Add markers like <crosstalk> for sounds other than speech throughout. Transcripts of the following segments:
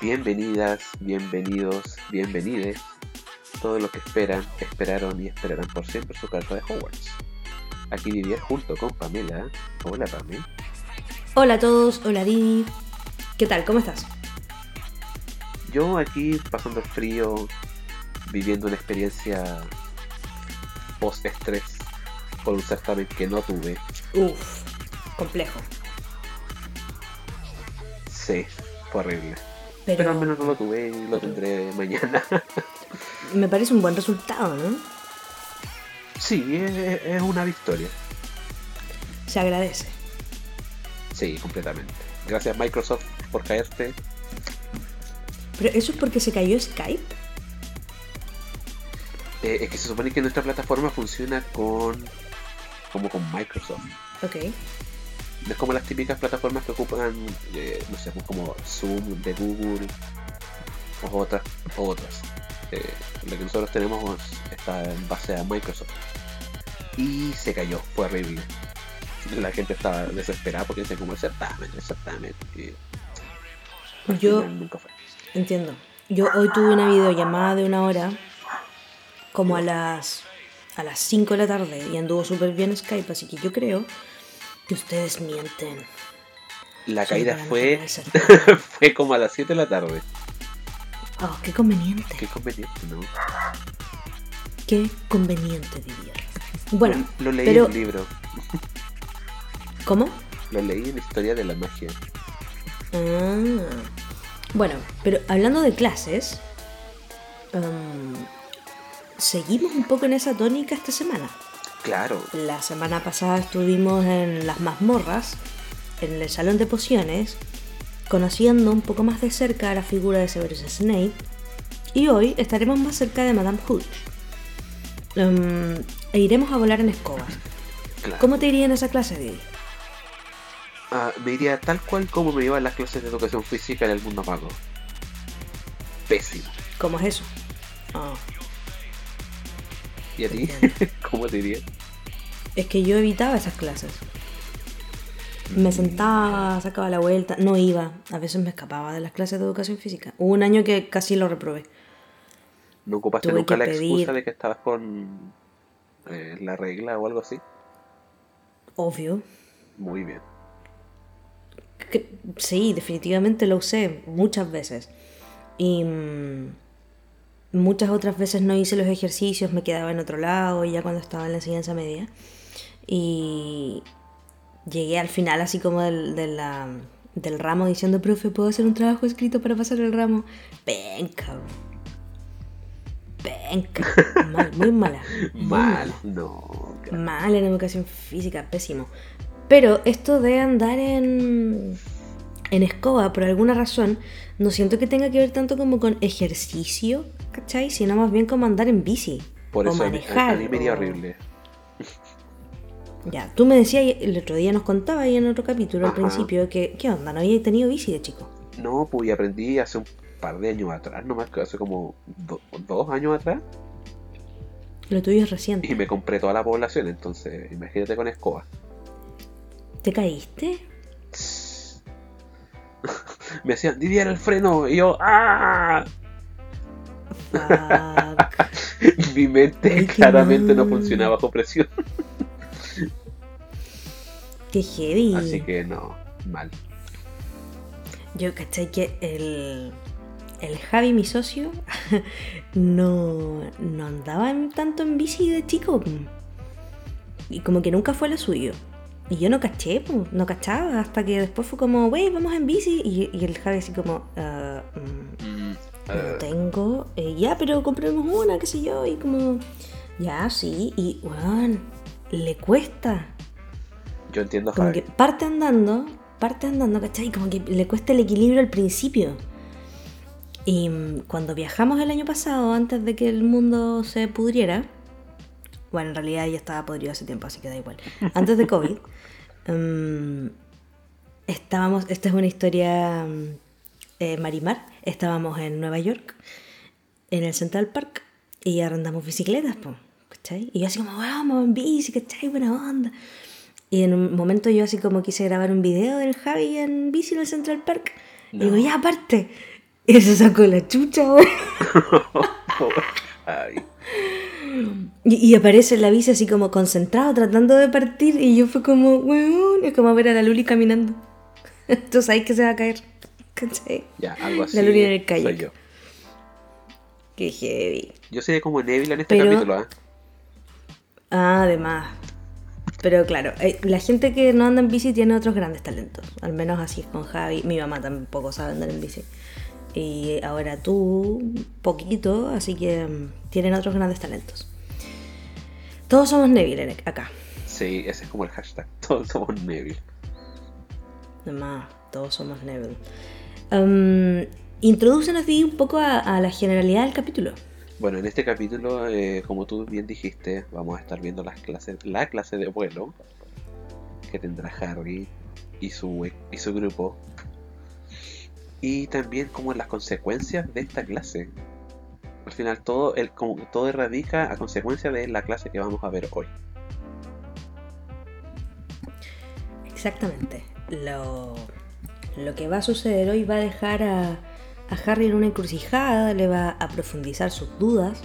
Bienvenidas, bienvenidos, bienvenides. Todos los que esperan, esperaron y esperarán por siempre su carta de Hogwarts. Aquí Didier junto con Pamela. Hola Pamela. Hola a todos, hola Didi. ¿Qué tal? ¿Cómo estás? Yo aquí pasando el frío, viviendo una experiencia post-estrés por un certamen que no tuve. Uf, complejo. Sí, fue horrible. Pero, Pero al menos no lo tuve y lo tendré mañana. me parece un buen resultado, ¿no? sí, es, es una victoria. Se agradece. Sí, completamente. Gracias Microsoft por caerte. Pero eso es porque se cayó Skype. Eh, es que se supone que nuestra plataforma funciona con como con Microsoft. Ok. No es como las típicas plataformas que ocupan, eh, no sé, pues como Zoom de Google o otras. O otras. Eh, lo que nosotros tenemos está en base a Microsoft. Y se cayó, fue horrible. La gente estaba desesperada porque dice como el certamen, el certamen. Y Yo nunca fue. entiendo. Yo hoy tuve una videollamada de una hora, como a las a las 5 de la tarde, y anduvo súper bien Skype, así que yo creo que ustedes mienten. La Solo caída fue, <laughs> fue como a las 7 de la tarde. Oh, qué conveniente. Qué conveniente, ¿no? Qué conveniente, diría. Bueno, lo leí pero- en un libro. ¿cómo? Lo leí en Historia de la Magia. Ah. Bueno, pero hablando de clases, em, seguimos un poco en esa tónica esta semana. Claro, La semana pasada estuvimos en las mazmorras, en el salón de pociones, conociendo un poco más de cerca a la figura de Severus Snape, y hoy estaremos más cerca de Madame Hooch. Em, e iremos a volar en escobas. claro. ¿Cómo te iría en esa clase, Didi? Ah, me iría tal cual como me iban las clases de educación física en el mundo mago. Pésimo. ¿Cómo es eso? Ah. ¿Y a ti? <laughs> ¿Cómo te iría? Es que yo evitaba esas clases. Me sentaba, sacaba la vuelta, no iba. A veces me escapaba de las clases de educación física. Hubo un año que casi lo reprobé. ¿No ocupaste Tuve nunca la pedir- excusa de que estabas con eh, la regla o algo así? Obvio. Muy bien. Que- sí, definitivamente lo usé muchas veces. Y mm, muchas otras veces no hice los ejercicios, me quedaba en otro lado, ya cuando estaba en la enseñanza media. Y llegué al final así como del, de la- del ramo diciendo, profe, ¿puedo hacer un trabajo escrito para pasar el ramo? Venga. <laughs> Mal, muy mala. muy Mal. No. Mal en educación física, pésimo. Pero esto de andar en, en escoba, por alguna razón, no siento que tenga que ver tanto como con ejercicio, ¿cachai? Sino más bien como andar en bici. Por o eso manejar. a mí me iría horrible. Ya, tú me decías el otro día, nos contaba ahí en otro capítulo al principio, que, ¿qué onda? ¿No había tenido bici de chico? No, pues aprendí hace un par de años atrás, nomás que hace como do- dos años atrás. Lo tuyo es reciente. Y me compré toda la población, entonces imagínate con escoba. ¿Te caíste? <laughs> Me decían, Didier el freno, y yo, ¡ah! Fuck. <laughs> Mi mente Ay, claramente no mal. funciona bajo presión. Qué heavy. Así que no, mal. Yo caché que el, el Javi, mi socio, <laughs> no, no andaba tanto en bici de chico. Y como que nunca fue lo suyo. Y yo no caché, pum, no cachaba, hasta que después fue como, wey, vamos en bici. Y, y el Javi así como, "Ah, mm, Mm, no eh, tengo. Eh, ya, pero compremos una, qué sé yo. Y como, ya, sí. Y, weón, le cuesta. Yo entiendo a Como Javi. que parte andando, parte andando, ¿cachai? Como que le cuesta el equilibrio al principio. Y mm, cuando viajamos el año pasado, antes de que el mundo se pudriera, bueno, en realidad ya estaba podrido hace tiempo, así que da igual. <laughs> Antes de COVID, mm, estábamos, esta es una historia mm, eh, marimar, estábamos en Nueva York, en el Central Park, y arrendamos bicicletas, po, ¿cachai? Y yo así como, vamos en bici, ¿cachai? Buena onda. Y en un momento yo así como quise grabar un video del Javi en bici en el Central Park. Y digo, ya, aparte. Y se sacó la chucha, <laughs> Y, y aparece la bici así como concentrado, tratando de partir. Y yo fue como, weón, es como ver a la Luli caminando. <laughs> Tú sabes que se va a caer. ¿Cachai? ya, algo así. La luna en el soy kayak. yo. Qué heavy. Yo sería como Neville en este Pero- capítulo, ¿ah? Ah, además. Pero claro, eh, la gente que no anda en bici tiene otros grandes talentos. Al menos así es con Javi. Mi mamá tampoco sabe andar en bici. Y ahora tú, poquito, así que mm, tienen otros grandes talentos. Todos somos Neville en- acá. Sí, ese es como el hashtag. <laughs> Todos somos Neville. Además, todos somos Neville. Um, introdúcenos Di, un poco a, a la generalidad del capítulo. Bueno, en este capítulo, eh, como tú bien dijiste, vamos a estar viendo las clases, la clase de vuelo que tendrá Harry y su, y su grupo. Y también como las consecuencias de esta clase. Al final todo, el, como, todo radica a consecuencia de la clase que vamos a ver hoy. Exactamente. Lo, lo que va a suceder hoy va a dejar a, a Harry en una encrucijada, le va a profundizar sus dudas.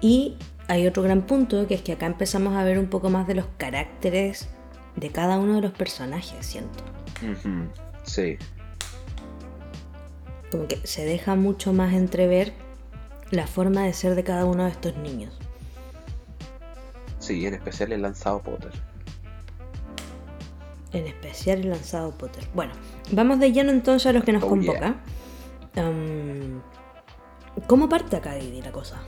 Y hay otro gran punto, que es que acá empezamos a ver un poco más de los caracteres de cada uno de los personajes, siento. Sí, Como que se deja mucho más entrever la forma de ser de cada uno de estos niños. sí, en especial el lanzado Potter. En especial el lanzado Potter. Bueno, vamos de lleno entonces a los que nos Oh, convoca. Um, ¿Cómo parte acá Didi la cosa?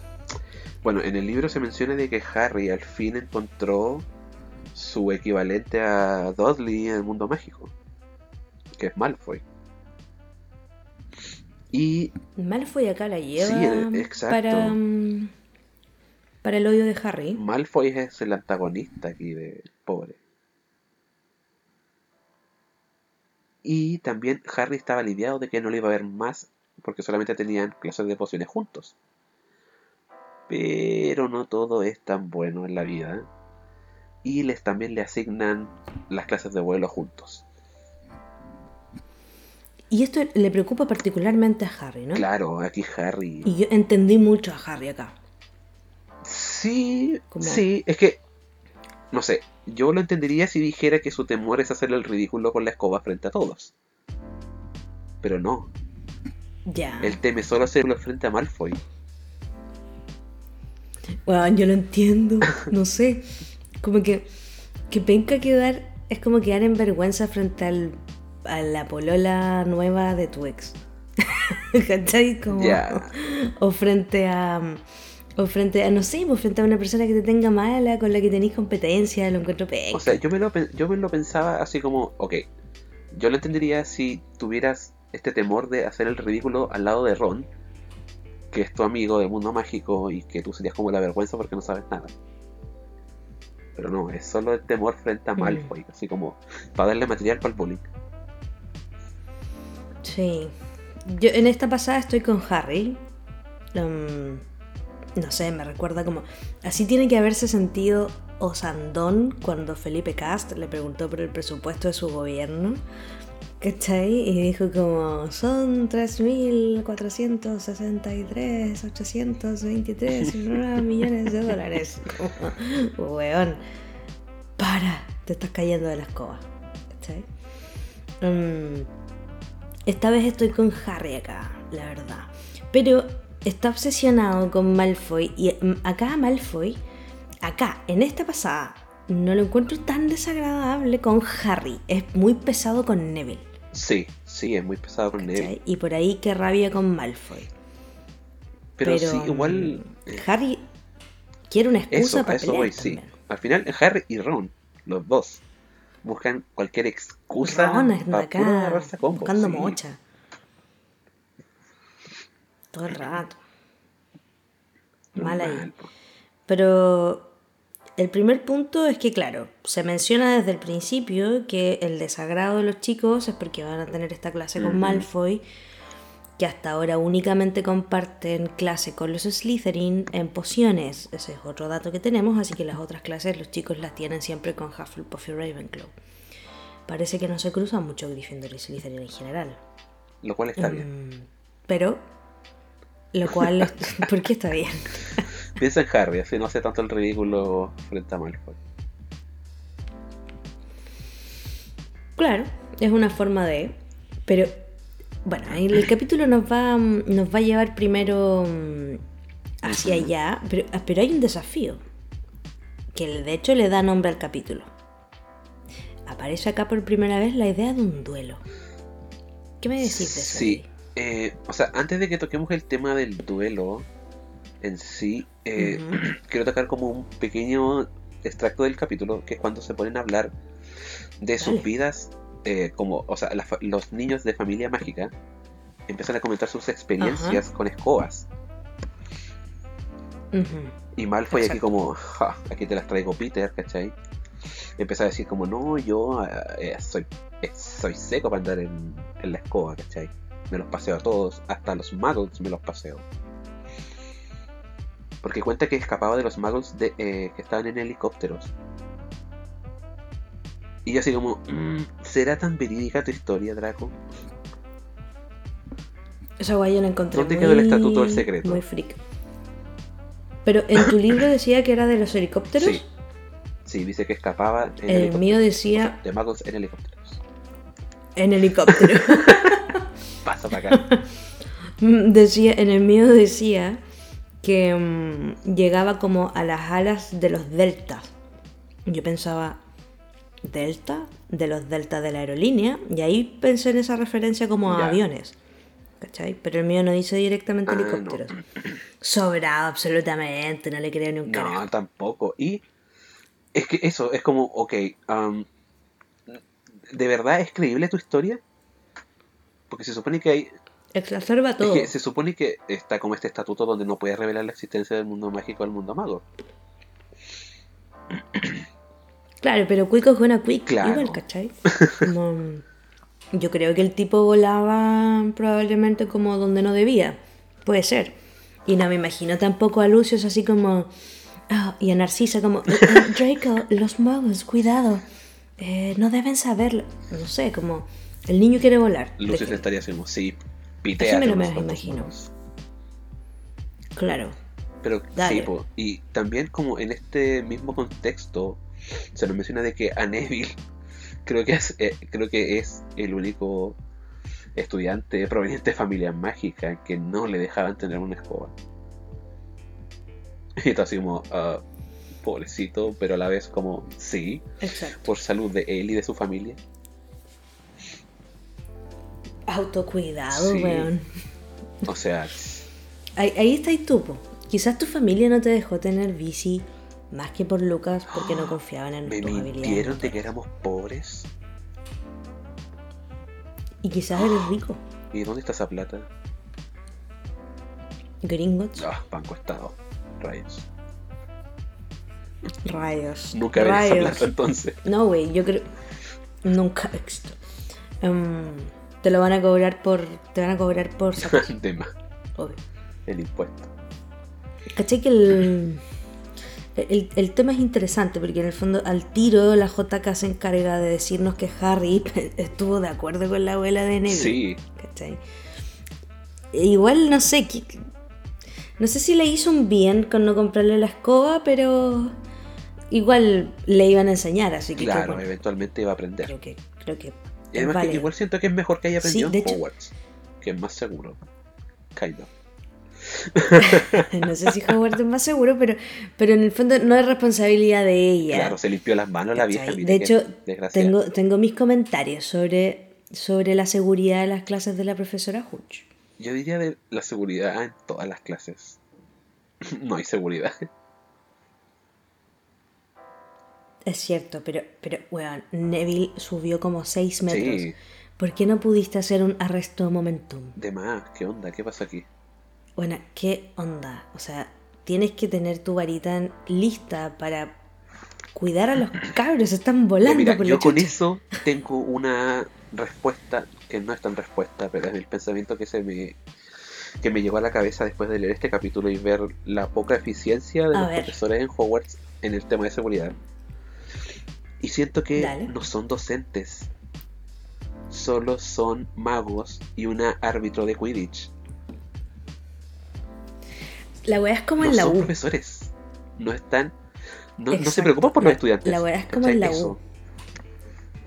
Bueno, en el libro se menciona de que Harry al fin encontró su equivalente a Dudley en el mundo mágico, que es Malfoy. Y Malfoy acá la lleva Sí, exacto. para, um, para el odio de Harry. Malfoy es el antagonista aquí de pobre. Y también Harry estaba aliviado de que no lo iba a ver más porque solamente tenían clases de pociones juntos. Pero no todo es tan bueno en la vida. Y les también le asignan las clases de vuelo juntos. Y esto le preocupa particularmente a Harry, ¿no? Claro, aquí Harry. Y yo entendí mucho a Harry acá. Sí, sí, es que, no sé, yo lo entendería si dijera que su temor es hacer el ridículo con la escoba frente a todos. Pero no, Ya. él teme solo hacerlo frente a Malfoy. Bueno, yo lo entiendo, <laughs> no sé. Como que, que penca quedar, es como quedar en vergüenza frente al, a la polola nueva de tu ex. <laughs> ¿Cachai? Como. O frente a, o frente a, no sé, pues frente a una persona que te tenga mala, con la que tenéis competencia, lo encuentro penca. O sea, yo me, lo, yo me lo pensaba así como, ok, yo lo entendería si tuvieras este temor de hacer el ridículo al lado de Ron, que es tu amigo del mundo mágico y que tú serías como la vergüenza porque no sabes nada. Pero no, es solo el temor frente a Mm. Malfoy, así como para darle material para el bullying. Sí. Yo en esta pasada estoy con Harry. Um, no sé, me recuerda como. Así tiene que haberse sentido Osandón cuando Felipe Cast le preguntó por el presupuesto de su gobierno. ¿Cachai? Y dijo como, son 3.463, 823 <laughs> millones de dólares. Como, <laughs> weón, para, te estás cayendo de la escoba. ¿Cachai? Mm, esta vez estoy con Harry acá, la verdad. Pero está obsesionado con Malfoy. Y mm, acá Malfoy, acá, en esta pasada, no lo encuentro tan desagradable con Harry. Es muy pesado con Neville. Sí, sí, es muy pesado con. Neville. Y por ahí que rabia con Malfoy. Pero, sí, igual. mm, eh, Harry quiere una excusa Eso, para eso pelear voy, sí. Al final, Harry y Ron, los dos, buscan cualquier excusa Ron anda para acá buscando sí. mocha. Todo el rato. Mal ahí. Pero el primer punto es que, claro, se menciona desde el principio que el desagrado de los chicos es porque van a tener esta clase con. Malfoy, que hasta ahora únicamente comparten clase con los Slytherin en pociones. Ese es otro dato que tenemos, así que las otras clases los chicos las tienen siempre con Hufflepuff y Ravenclaw. Parece que no se cruzan mucho Gryffindor y Slytherin en general. Lo cual está bien. Mm, pero lo cual, <laughs> ¿por qué está bien? Piensa en Harry, así no hace tanto el ridículo frente a Malfoy. Claro, es una forma de. Pero, bueno, el, el capítulo nos va, nos va a llevar primero mm, hacia allá, pero, ah, pero hay un desafío. Que de hecho le da nombre al capítulo. Aparece acá por primera vez la idea de un duelo. ¿Qué me decís de eso? Sí, eh, o sea, antes de que toquemos el tema del duelo en sí, eh, <clears throat> quiero tocar como un pequeño extracto del capítulo, que es cuando se ponen a hablar de sus Dale. vidas, eh, como, o sea, la los niños de familia mágica empiezan a comentar sus experiencias con escobas. Y Malfoy aquí Exacto. como, "Ja, aquí te las traigo Peter, ¿cachai? Empieza a decir como, no, yo eh, soy, eh, soy seco para andar en, en la escoba, ¿cachai? Me los paseo a todos, hasta los muggles me los paseo. Porque cuenta que escapaba de los muggles de, eh, que estaban en helicópteros. Y yo así como, "Mm, ¿será tan verídica tu historia, Draco? Esa guay yo la encontré ¿Dónde muy, quedó el estatuto del secreto? Muy freak. Pero en tu libro decía que era de los helicópteros. Sí. Sí, dice que escapaba en El helicópteros. mío decía De muggles en helicópteros. en helicóptero. <laughs> Pasa para acá. <laughs> Decía, en el mío decía que mm, llegaba como a las alas de los deltas. Yo pensaba, ¿delta? De los deltas de la aerolínea. Y ahí pensé en esa referencia como a Ya. aviones. ¿Cachai? Pero el mío no dice directamente Ah, no. helicópteros. Sobrado, absolutamente. No le creo ni un carajo. No, tampoco. Y es que eso, es como, ok, am, ¿de verdad es creíble tu historia? Porque se supone que hay, Exacerba es todo. que se supone que está como este estatuto donde no puedes revelar la existencia del mundo mágico al mundo mago. Claro, pero Cuico es una Quick. Claro. Igual, ¿cachai? Como, <laughs> yo creo que el tipo volaba probablemente como donde no debía. Puede ser. Y no me imagino tampoco a Lucius así como... ah, y a Narcisa como... "Eh, eh, Draco, los muggles, cuidado. Eh, no deben saberlo. No sé, como... El niño quiere volar. Lucius estaría así como, sí, Eso pitea. me lo me imagino. Claro. Pero sí, po, y también como en este mismo contexto se nos menciona de que a Neville <laughs> creo que es, eh, creo que es el único estudiante proveniente de familia mágica que no le dejaban tener una escoba. <laughs> Y está así como, ah, pobrecito, pero a la vez como, sí, Exacto. por salud de él y de su familia. Autocuidado, Sí. weón. O sea, Ahí, ahí está y tú, po. Quizás tu familia no te dejó tener bici más que por Lucas porque no <gasps> confiaban en me tus habilidades. de que éramos pobres. Y quizás eres <gasps> rico. ¿Y dónde está esa plata? Gringotts. Ah, Banco Estado. Rayos. Rayos. Nunca había esa Rayos. plata entonces. No, güey, yo creo. Nunca. Em, te lo van a cobrar por. Te van a cobrar por <laughs> sacar. más, obvio. el impuesto. ¿Cachai que el, el, el tema es interesante? Porque en el fondo, al tiro, la JK se encarga de decirnos que Harry <laughs> estuvo de acuerdo con la abuela de Neville. Sí, ¿cachai? E Igual no sé, no sé si le hizo un bien con no comprarle la escoba, pero igual le iban a enseñar, así que claro, creo, eventualmente iba a aprender. creo que creo que Y además que igual siento que es mejor que haya aprendido en hecho- Hogwarts, que es más seguro. Kind of. <laughs> no sé si Howard es más seguro, pero, pero en el fondo no es responsabilidad de ella. Claro, se limpió las manos la vieja. De hecho, tengo, tengo mis comentarios sobre, sobre la seguridad de las clases de la profesora Hutch. Yo diría de la seguridad en todas las clases. <laughs> no hay seguridad. Es cierto, pero, pero, weón, Neville subió como 6 metros. Sí, ¿Por qué no pudiste hacer un arresto momentum? de más. ¿Qué onda? ¿Qué pasa aquí? Bueno, ¿qué onda? O sea, tienes que tener tu varita lista para cuidar a los <clears throat> cabros, están volando mira, por yo con chucha. eso tengo una respuesta que no es tan respuesta, pero es el pensamiento que se me que me llegó a la cabeza después de leer este capítulo y ver la poca eficiencia de A los ver. profesores en Hogwarts en el tema de seguridad. Y siento que Dale. no son docentes, solo son magos y una árbitro de Quidditch. La weá es como no en la son U. profesores. No están. No, no se preocupan por La- los estudiantes. la weá es como ¿cachai? en la U.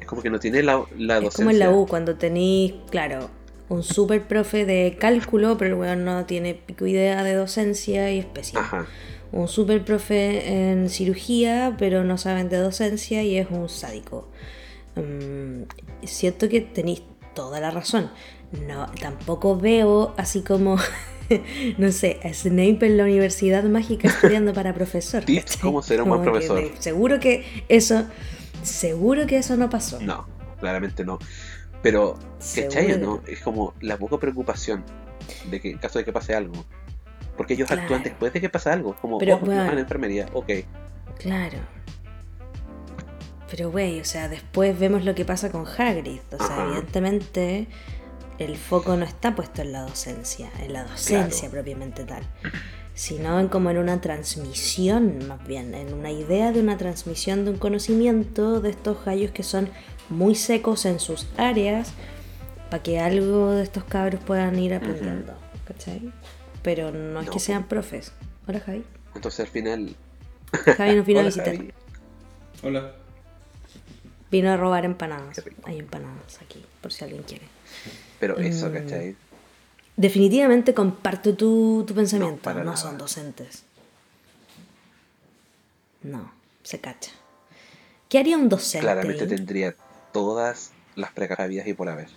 Es como que no tiene la, la docencia. Es como en la U, cuando tenéis, claro, un super profe de cálculo, pero el weón no tiene pico idea de docencia y especial. Ajá. Un super profe en cirugía, pero no saben de docencia y es un sádico. Mm, siento que tenéis toda la razón. No, tampoco veo así como, <laughs> no sé, a Snape en la Universidad Mágica <laughs> estudiando para profesor. Cómo ser un buen que profesor. de- seguro que eso, seguro que eso no pasó. No, claramente no. Pero, ¿cachai? ¿no? Es como la poca preocupación de que en caso de que pase algo. Porque ellos Claro. actúan después de que pasa algo. Como, Pero, oh, bueno. a la enfermería, ok. Claro. Pero güey, o sea, después vemos lo que pasa con Hagrid. O sea, Ajá. evidentemente el foco no está puesto en la docencia, en la docencia Claro. propiamente tal, sino en como en una transmisión, más bien, en una idea de una transmisión de un conocimiento de estos gallos que son muy secos en sus áreas, para que algo de estos cabros puedan ir aprendiendo, ¿cachai? Pero no es No, que sean profes. Hola Javi. Entonces al final. Javi nos vino a visitar. Javi. Hola. Vino a robar empanadas. Hay empanadas aquí, por si alguien quiere. Pero eso, Mm. ¿cachai? Definitivamente comparto tu, tu pensamiento. No, son docentes. No, se cacha. ¿Qué haría un docente? Claramente tendría todas las precariedades y por haber.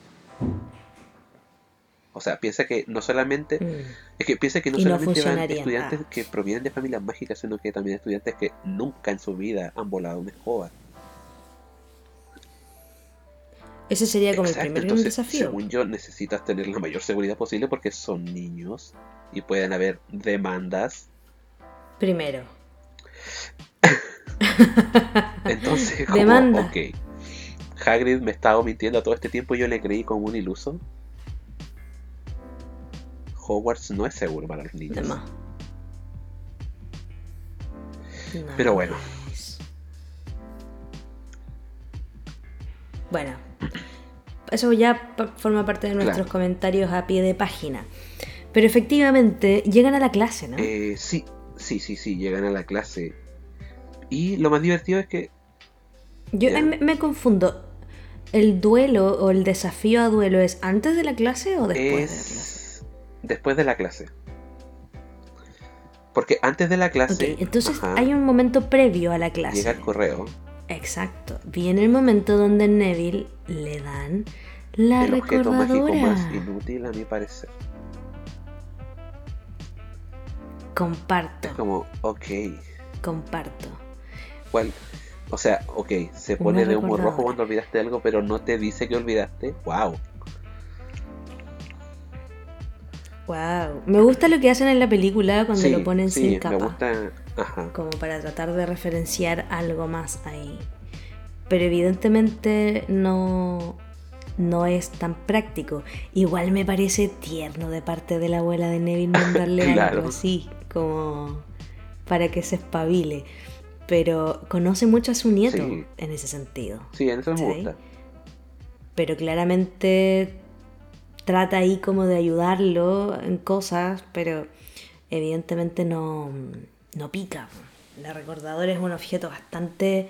O sea, piensa que no solamente. Mm, Es que piensa que no solamente van estudiantes Ah. que provienen de familias mágicas, sino que también estudiantes que nunca en su vida han volado una escoba. Ese sería como Exacto, el primer entonces, desafío. según yo, necesitas tener la mayor seguridad posible porque son niños y pueden haber demandas. Primero. <laughs> Entonces, <laughs> como, Demanda. ok, Hagrid me estaba mintiendo todo este tiempo y yo le creí como un iluso. Hogwarts no es seguro para los niños. No, Pero bueno. Bueno, eso ya forma parte de nuestros Claro. comentarios a pie de página. Pero efectivamente llegan a la clase, ¿no? Eh, sí, sí, sí, sí, llegan a la clase. Y lo más divertido es que Yo eh, me, me confundo. ¿El duelo o el desafío a duelo es antes de la clase o después de la clase? Es después de la clase. Porque antes de la clase, Ok, entonces ajá, hay un momento previo a la clase. llega el correo, Exacto. Viene el momento donde Neville le dan la el objeto mágico recordadora. más inútil a mi parecer. Comparto, Es como, ok, comparto. ¿cuál? O sea, ok, se pone Una de humo rojo recordadora. cuando olvidaste algo, pero no te dice que olvidaste. ¡Wow! Wow. Me gusta lo que hacen en la película cuando Sí, lo ponen sí, sin me capa. gusta. Ajá. Como para tratar de referenciar algo más ahí. Pero evidentemente no, no es tan práctico. Igual me parece tierno de parte de la abuela de Neville mandarle <laughs> Claro. algo así, como para que se espabile. Pero conoce mucho a su nieto Sí. en ese sentido. Sí, en eso me gusta. pero claramente trata ahí como de ayudarlo en cosas, pero evidentemente no, no pica. La recordadora es un objeto bastante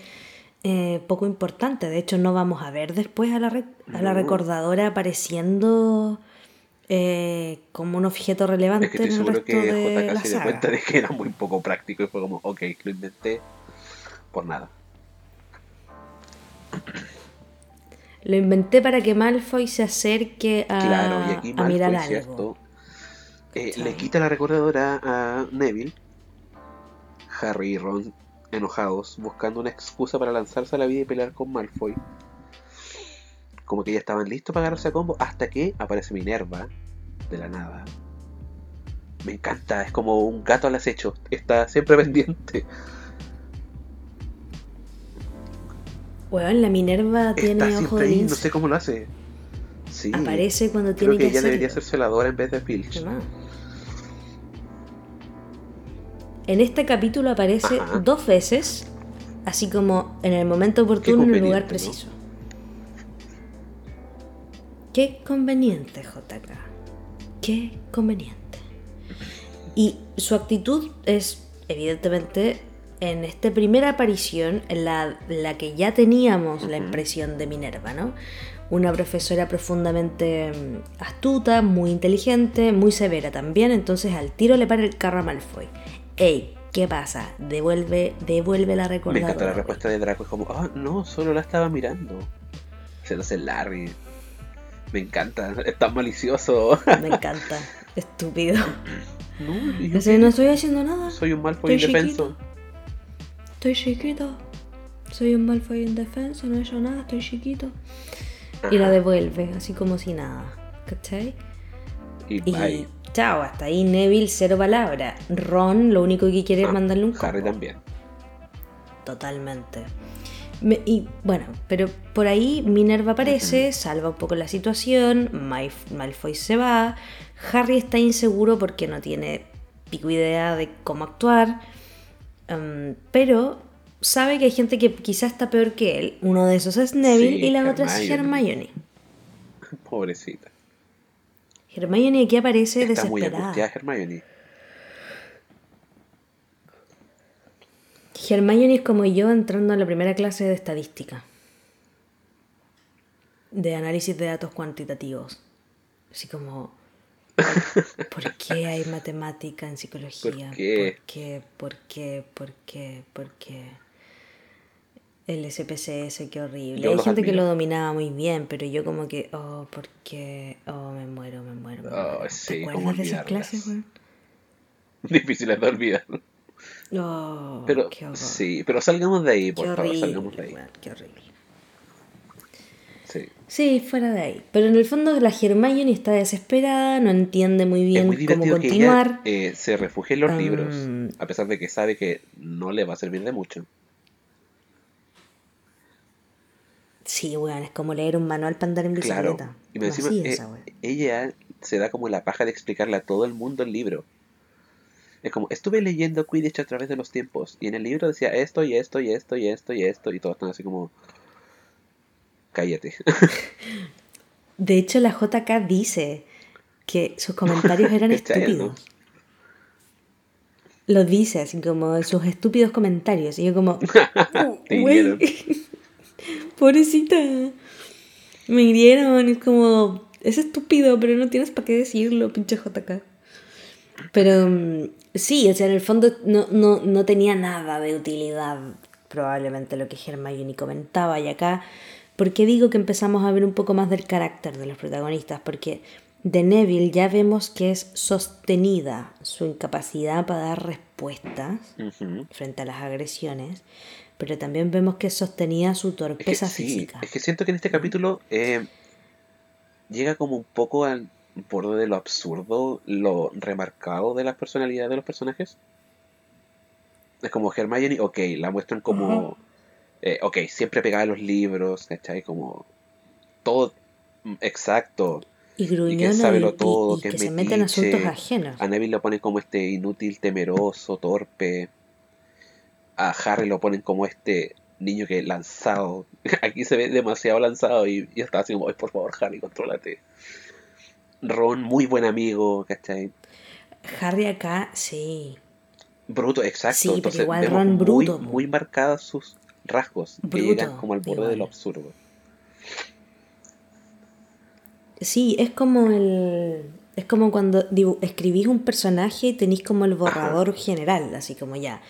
eh, poco importante. De hecho, no vamos a ver después a la, re- a la recordadora apareciendo eh, como un objeto relevante Es que estoy en el seguro resto que de JK la se dio cuenta de que era muy poco práctico y fue como, ok, lo inventé por nada. Lo inventé para que Malfoy se acerque a, Claro, y aquí a mirar Malfoy, algo. ¿cierto? Eh, le quita la recordadora a Neville. Harry y Ron enojados, buscando una excusa para lanzarse a la vida y pelear con Malfoy. Como que ya estaban listos para agarrarse a combo hasta que aparece Minerva de la nada. Me encanta, es como un gato al acecho, está siempre <laughs> pendiente. Weón, la Minerva tiene Está ojo de ahí, no lince. sé cómo lo hace. Sí, Aparece cuando creo tiene que que, ella debería ser celadora en vez de Filch. ¿Qué más? En este capítulo aparece Ajá. dos veces, así como en el momento oportuno, en el lugar ¿no? preciso. Qué conveniente, JK. Qué conveniente. Y su actitud es, evidentemente, en esta primera aparición, la, la que ya teníamos la impresión de Minerva, ¿no? Una profesora profundamente mm, astuta, muy inteligente, muy severa también, entonces al tiro le para el carro a Malfoy. ¡Ey! ¿Qué pasa? Devuelve, devuelve la recordadora. Me encanta la respuesta de Draco, es como, ah, no, solo la estaba mirando. Se lo hace Larry. Me encanta, es tan malicioso. Me encanta, <laughs> estúpido. No, no estoy haciendo nada. Soy un Malfoy indefenso. Estoy chiquito. Soy un Malfoy indefenso, no he hecho nada, estoy chiquito. Y la devuelve, así como si nada. ¿Cachai? Y, chao, hasta ahí Neville, cero palabra. Ron lo único que quiere es Ah, mandarle un Harry también. Totalmente. Me- y bueno, pero por ahí Minerva aparece, salva un poco la situación, Malf- Malfoy se va, Harry está inseguro porque no tiene pico idea de cómo actuar, em, pero sabe que hay gente que quizás está peor que él. Uno de esos es Neville Sí, y la otra es Hermione. <laughs> Pobrecita. Hermione aquí aparece Está muy angustiada Hermione. Hermione es como yo entrando a la primera clase de estadística. De análisis de datos cuantitativos. Así como... ¿Por qué hay matemática en psicología? ¿Por qué? ¿Por qué? ¿Por qué? ¿Por qué? ¿Por qué? El SPSS, qué horrible. Yo hay gente que lo dominaba muy bien, pero yo como que, oh, ¿por qué? Oh, me muero, me muero, me Oh, muero. sí, ¿Te acuerdas de esas clases, weón? <laughs> Difíciles de olvidar. Oh, Pero qué horror. sí, pero salgamos de ahí, por Qué favor, salgamos de ahí. qué horrible. Sí. Fuera de ahí. Pero en el fondo la Hermione está desesperada, no entiende muy bien muy cómo que continuar. ella eh, se refugie en los Um, libros, a pesar de que sabe que no le va a servir de mucho. Sí, weón, es como leer un manual para andar en Claro. bicicleta. Y me Así eh, esa, ella se da como la paja de explicarle a todo el mundo el libro. Es como, estuve leyendo Quidditch a través de los tiempos, y en el libro decía esto y esto y esto y esto y esto, y todos están así como, cállate. <laughs> De hecho, la JK dice que sus comentarios eran <laughs> estúpidos. Lo dice así como sus estúpidos comentarios. Y yo como, <laughs> güey, hirieron. pobrecita. Me hirieron. Es como, es estúpido, pero no tienes para qué decirlo, pinche JK. Pero mm, sí, o sea, en el fondo no, no, no tenía nada de utilidad probablemente lo que Hermione comentaba. Y acá, ¿por qué digo que empezamos a ver un poco más del carácter de los protagonistas? Porque de Neville ya vemos que es sostenida su incapacidad para dar respuestas frente a las agresiones, pero también vemos que es sostenida su Es que torpeza sí, física. es que siento que en este capítulo eh, llega como un poco al borde de lo absurdo, lo remarcado de las personalidades de los personajes. Es como Hermione, ok, la muestran como, eh, ok, siempre pegada a los libros, ¿cachai? Como todo exacto. Y gruñona y, todo, y- y que se mete en asuntos ajenos. A Neville lo ponen como este inútil, temeroso, torpe. A Harry lo ponen como este niño que lanzado. <laughs> Aquí se ve demasiado lanzado y, y está así como, "Ay, por favor, Harry, contrólate. Ron, muy buen amigo, ¿cachai? Harry acá, sí. Bruto, exacto. Sí, pero igual Ron muy, bruto, muy marcadas sus rasgos que Bruto, llegan como al borde igual. de lo absurdo. Sí, es como el. Es como cuando escribís un personaje y tenéis como el borrador general, así como ya.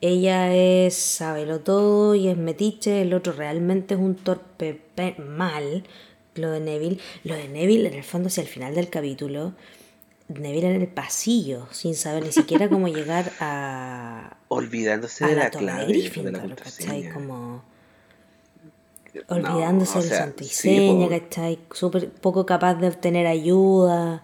Ella es sábelo todo y es metiche, el otro realmente es un torpe pe- mal, lo de Neville. Lo de Neville, en el fondo, hacia el final del capítulo, Neville en el pasillo, sin saber ni siquiera cómo <laughs> llegar a, Olvidándose a de la, la de clave de la Gryffindor, ¿cachai? Como No, olvidándose o del sea, santo y sí, seña, po. ¿cachai? Súper poco capaz de obtener ayuda.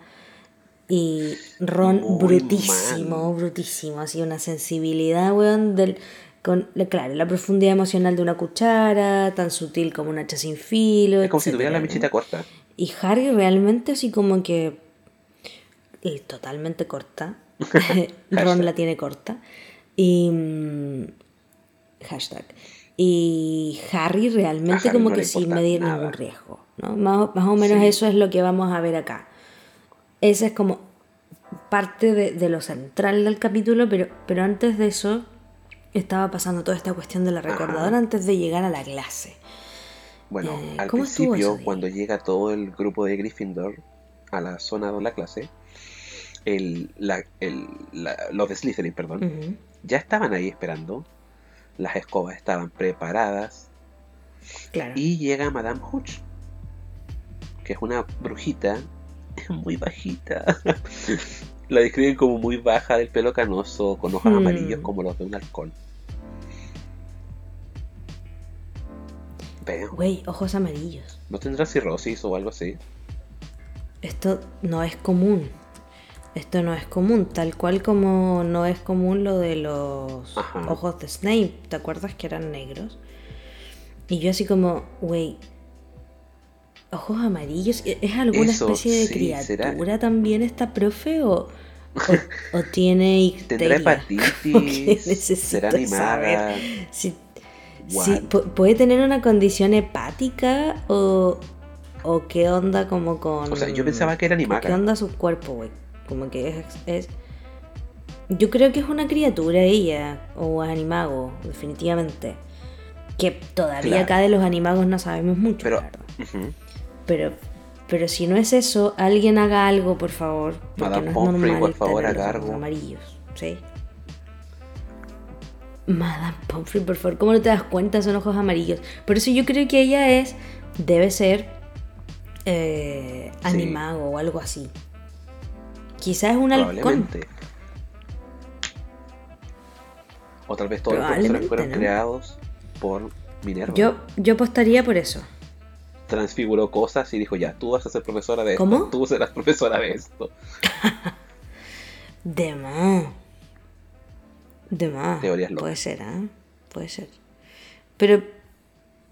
Y Ron Muy brutísimo, brutísimo, así una sensibilidad, weón, del, con, claro, la profundidad emocional de una cuchara, tan sutil como un hacha sin filo, Es como si tuviera la mechita corta. y Harry realmente así como que... Y totalmente corta. <laughs> <laughs> Ron la tiene corta. Y... mm, Hashtag. Y Harry realmente Harry como no que sin medir nada. ningún riesgo. ¿no? Más, o- más o menos Sí. eso es lo que vamos a ver acá. Ese es como parte de, de lo central del capítulo, pero, pero antes de eso estaba pasando toda esta cuestión de la recordadora antes de llegar a la clase. Bueno, Eh, al ¿cómo estuvo principio, cuando llega todo el grupo de Gryffindor a la zona de la clase, el, la, el, la- los de Slytherin, perdón, ya estaban ahí esperando. Las escobas estaban preparadas. Claro. Y llega Madame Hooch, que es una brujita <laughs> muy bajita. <laughs> La describen como muy baja, del pelo canoso, con ojos Hmm. amarillos como los de un halcón. Güey, ojos amarillos. ¿no tendrá cirrosis o algo así? Esto no es común. Esto no es común, tal cual como no es común lo de los Ajá. ojos de Snape. ¿Te acuerdas que eran negros? Y yo así como, güey, ojos amarillos. ¿E- ¿Es alguna Eso, especie de sí, criatura será. también esta profe o, o, <laughs> o tiene icteria? ¿Tendrá hepatitis? <laughs> necesito ¿Será animada? saber si, si puede tener una condición hepática o, o qué onda como con... O sea, yo pensaba que era ¿Qué animaca. onda su cuerpo, güey? Como que es, es... Yo creo que es una criatura ella, o animago, definitivamente. Que todavía Claro. acá de los animagos no sabemos mucho, Pero-. Pero, pero si no es eso, alguien haga algo, por favor. Porque Madame no es Pomfrey, normal por favor, haga algo. amarillos, ¿sí? Madame Pomfrey, por favor, ¿cómo no te das cuenta? Son ojos amarillos. Por eso yo creo que ella es, debe ser eh, Sí. animago o algo así. Quizás es un halcón. O tal vez todos los profesores Probablemente, fueron ¿no? creados por Minerva. Yo, yo apostaría por eso. Transfiguró cosas y dijo, ya, tú vas a ser profesora de esto. ¿Cómo? Tú serás <laughs> profesora de esto. <laughs> De más. De más. Teorías locas. Puede ser, ¿ah? Puede ser. Pero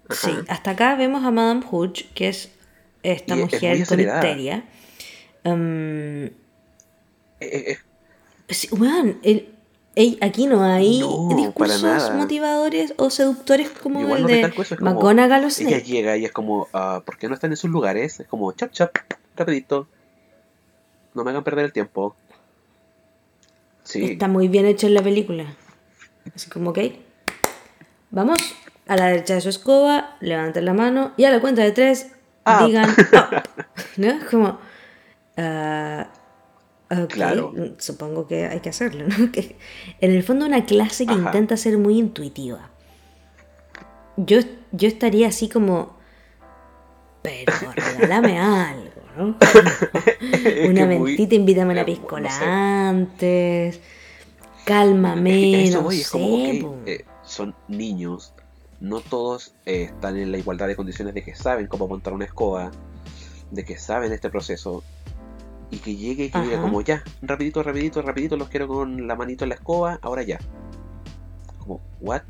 sí, hasta acá vemos a Madame Hooch, que es esta Y es- es mujer con acelerada. icteria. Eh, eh, eh, sí, el- aquí no hay No, discursos motivadores o seductores como igual el no de es McGonagall ella llega y es como, ah, ¿por qué no están en sus lugares? Es como, chap, chap, rapidito. No me hagan perder el tiempo. Sí, Está muy bien hecho en la película. Así como, ok. Vamos a la derecha de su escoba, levanten la mano y a la cuenta de tres Up. digan <laughs> up. ¿No? Es como. ah, ok, Claro. Supongo que hay que hacerlo, ¿no? <laughs> Que en el fondo, una clase que Ajá. intenta ser muy intuitiva. Yo, yo estaría así como. Pero <laughs> regálame algo, ¿no? <laughs> Una muy- mentita, invítame a eh, piscola no sé. antes. Cálmame, Eso no voy, es sé. como, ok, po. eh, son niños, no todos eh, están en la igualdad de condiciones de que saben cómo montar una escoba, de que saben este proceso, y que llegue y que diga Ajá. como ya, rapidito, rapidito, rapidito, los quiero con la manito en la escoba, ahora ya. Como, what?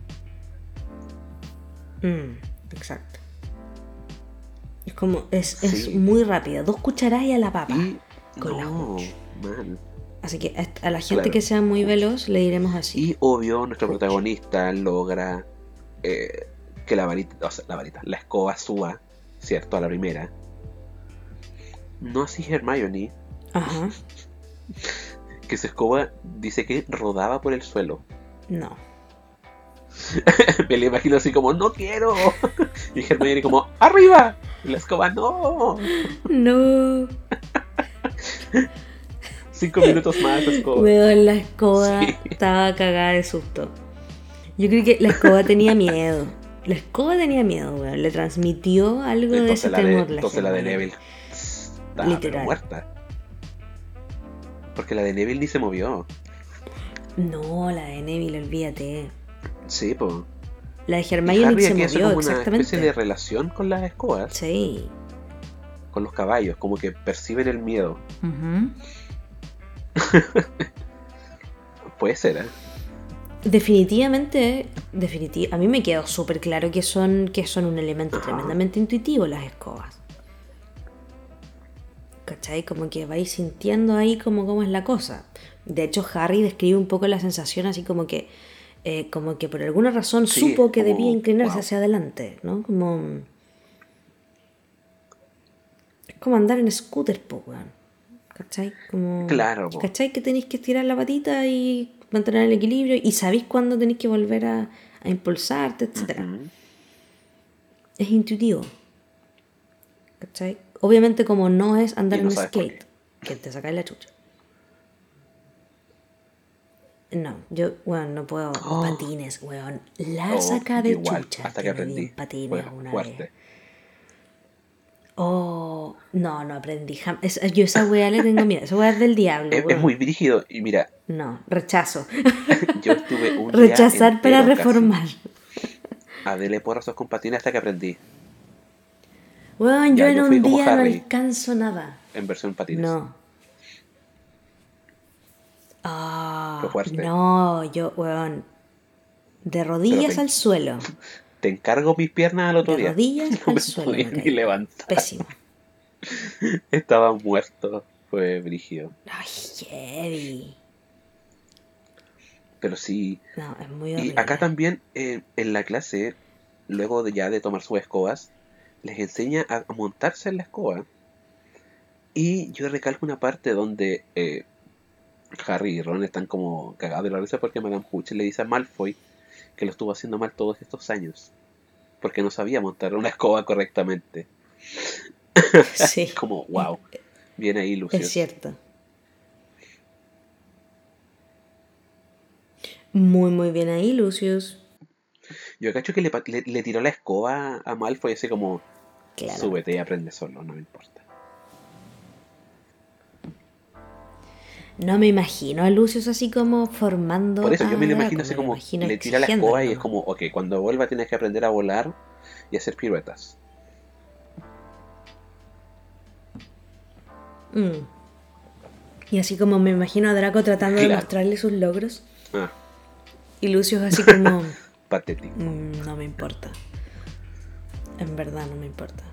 Mm, exacto. Es como, es, es muy rápida. Dos cucharadas y a la papa. Y Con la no, man. Así que a- la gente Claro. que sea muy veloz le diremos así. Y obvio, nuestro protagonista logra eh, que la varita, o sea, la varita, la escoba suba, ¿cierto? A la primera. No así Hermione, Ajá. que su escoba dice que rodaba por el suelo. No. <laughs> Me lo imagino así como, no quiero. Y Hermione como, arriba. Y la escoba, no. No. Cinco minutos más, escoba. Weón, la escoba Sí. estaba cagada de susto. Yo creo que la escoba tenía miedo. La escoba tenía miedo, weón. Le transmitió algo de ese Entonces la de, temor. entonces la de. Neville estaba Literal. muerta. Porque la de Neville ni se movió. No, la de Neville, olvídate. Sí, pues. La de Hermione Harry se movió, como una exactamente. especie de relación con las escobas, Sí. con los caballos, como que perciben el miedo. <laughs> Puede ser, ¿eh? Definitivamente, definiti- a mí me quedó súper claro que son, que son un elemento tremendamente intuitivo las escobas. ¿Cachai? Como que vais sintiendo ahí como cómo es la cosa. De hecho, Harry describe un poco la sensación así como que, eh, como que por alguna razón Sí, supo que como, debía inclinarse wow. hacia adelante, ¿no? Como... Es como andar en scooter, po, weón. ¿Cachai? Como, Claro, po. ¿Cachai? Que tenéis que estirar la patita y mantener el equilibrio y sabéis cuándo tenéis que volver a, a impulsarte, etc. Ujú. Es intuitivo. ¿Cachai? Obviamente como no es andar no en skate, que te sacáis la chucha. No, yo, bueno, no puedo. Oh. Patines, weón. La Oh, saca de igual, chucha hasta que aprendí. en patines Fue una fuerte. vez. Oh, no, no aprendí. es- yo esa weá le tengo miedo. Esa weá es del diablo. Es, es weón. muy brígido. Y mira, No, rechazo. <laughs> yo estuve un día Rechazar para entero casi reformar. A darle porrazos con patines hasta que aprendí. Weón, yo en un día no alcanzo nada. En versión patines. No. Ah, fuerte. no, yo, weón. De rodillas te- al suelo. <laughs> Te encargo mis piernas al otro De día. rodillas <laughs> no al me suelo. podía me ni levantar. Pésimo. <laughs> Estaba muerto. Fue brígido. Ay, heavy. Pero sí. No, es muy Y horrible. acá también, eh, en la clase, luego de ya de tomar sus escobas, les enseña a, montarse en la escoba. Y yo recalco una parte donde eh, Harry y Ron están como cagados de la risa porque Madame Hooch le dice a Malfoy que lo estuvo haciendo mal todos estos años. Porque no sabía montar una escoba correctamente. <laughs> Sí, <laughs> Como, wow. Viene ahí Lucius. es cierto. Muy, muy bien ahí, Lucius. Yo cacho que le, pa- le- le tiró la escoba a Malfoy así como, Claro. súbete y aprende solo, no me importa. No me imagino a Lucius así como formando. Por eso yo me lo imagino así como imagino le tira la escoba y es como, ok, cuando vuelva tienes que aprender a volar y hacer piruetas. Mm. Y así como me imagino a Draco tratando de mostrarle sus logros. Ah, Y Lucius así como. <laughs> patético. "Mm, no me importa. En verdad no me importa.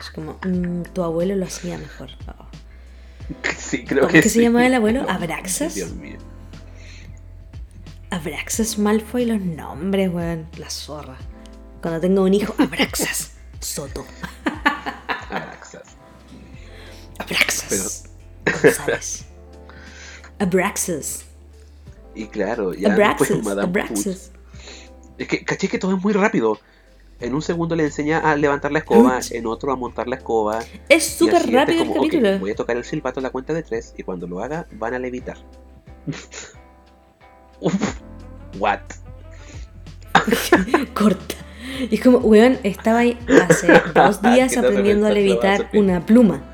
Es como, "Mm, tu abuelo lo hacía mejor. Oh. <laughs> Sí, creo ¿Cómo que que se llamaba el abuelo? <laughs> ¿Abraxas? Dios mío. Abraxas Malfoy los nombres, weón. La zorra. Cuando tenga un hijo, Abraxas. <laughs> Soto. Abraxas. Abraxas. González. Abraxas. Y claro, ya Abraxas. después Abraxas. Es que caché que todo es muy rápido. En un segundo le enseña a levantar la escoba, en otro a montar la escoba. Es súper rápido el como, capítulo. voy a tocar el silbato a la cuenta de tres y cuando lo haga van a levitar. <laughs> Uf, What? <laughs> Corta. Y es como, weón, estaba ahí hace dos <laughs> días ¿Qué te hace aprendiendo a levitar una pluma.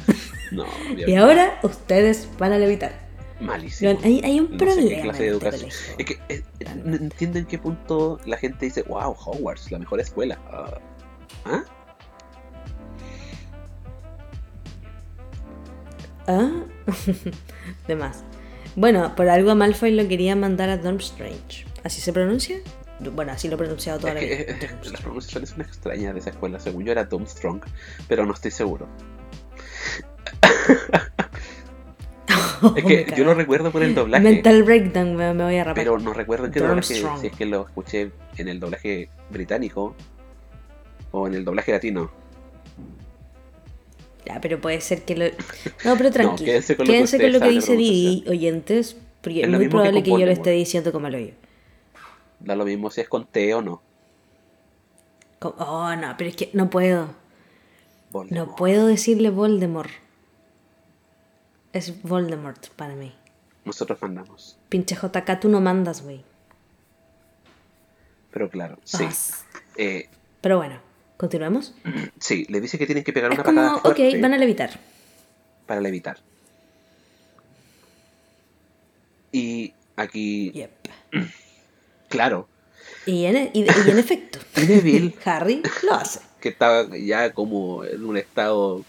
No, Y ahora ustedes van a levitar. Malísimo. Hay, hay un No problema. qué clase de en este. Es que no entiendo en qué punto la gente dice, wow, Hogwarts, la mejor escuela. Ah, ¿Ah? ¿Ah? <laughs> de más. Bueno, por algo a Malfoy lo quería mandar a Durmstrange. ¿Así se pronuncia? Bueno, así lo he pronunciado toda Es la que vida. eh, las pronunciaciones son extrañas de esa escuela. Según yo era Strong, pero no estoy seguro. <laughs> Oh, Es que yo lo recuerdo por el doblaje. Mental breakdown, me, me voy a rapar. Pero no recuerdo en qué doblaje, si es que lo escuché en el doblaje británico o en el doblaje latino. Ya, pero puede ser que lo. No, pero <laughs> tranquilo. quédense con lo que con lo que dice Didi, oyentes, porque Es es lo muy que probable que, yo lo esté diciendo como al oído. Da lo mismo si es con T o no. Oh, no, pero es que no puedo. Voldemort. No puedo decirle Voldemort. Es Voldemort para mí. Nosotros mandamos. Pinche JK, tú no mandas, güey. Pero claro, sí. Eh, Pero bueno, continuemos. <clears throat> sí, le dice que tienen que pegar Es una como, patada ok, fuerte van a levitar. para levitar. Y aquí, Yep. <clears throat> claro, Y en, y, y en efecto, <clears throat> y Neville, <laughs> Harry lo hace. que estaba ya como en un estado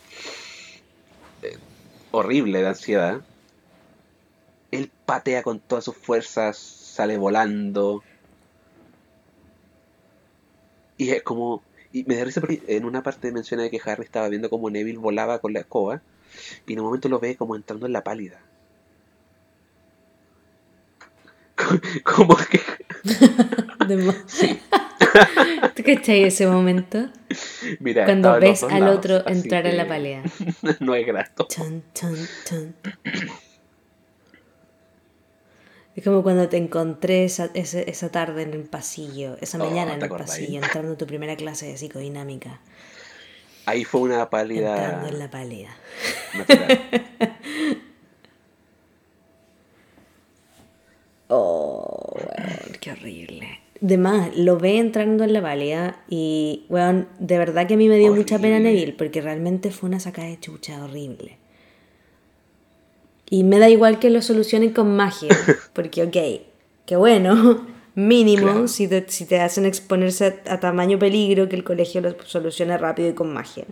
eh, horrible de ansiedad, él patea con todas sus fuerzas, sale volando. Y es como. Y me da risa porque en una parte menciona que Harry estaba viendo como Neville volaba con la escoba. Y en un momento lo ve como entrando en la pálida. <laughs> Como que. <laughs> Mo- ¿Tú cachai ese momento? Mira, Cuando ves al lados, otro entrar a la que pelea. <laughs> no es grato. Chan, chan, chan. Es como cuando te encontré esa, esa tarde en el pasillo, esa Oh, mañana en ¿te el pasillo, entrando a tu primera clase de psicodinámica. Ahí fue una pálida Entrando en la pálida. <laughs> Oh, weón, qué horrible. De más, lo ve entrando en la pálida y, weón, de verdad que a mí me dio mucha pena. Neville porque realmente fue una sacada de chucha horrible. Y me da igual que lo solucionen con magia, <laughs> porque, ok, qué bueno, <laughs> mínimo, Claro. si, te, si te hacen exponerse a, a tamaño peligro, que el colegio lo solucione rápido y con magia.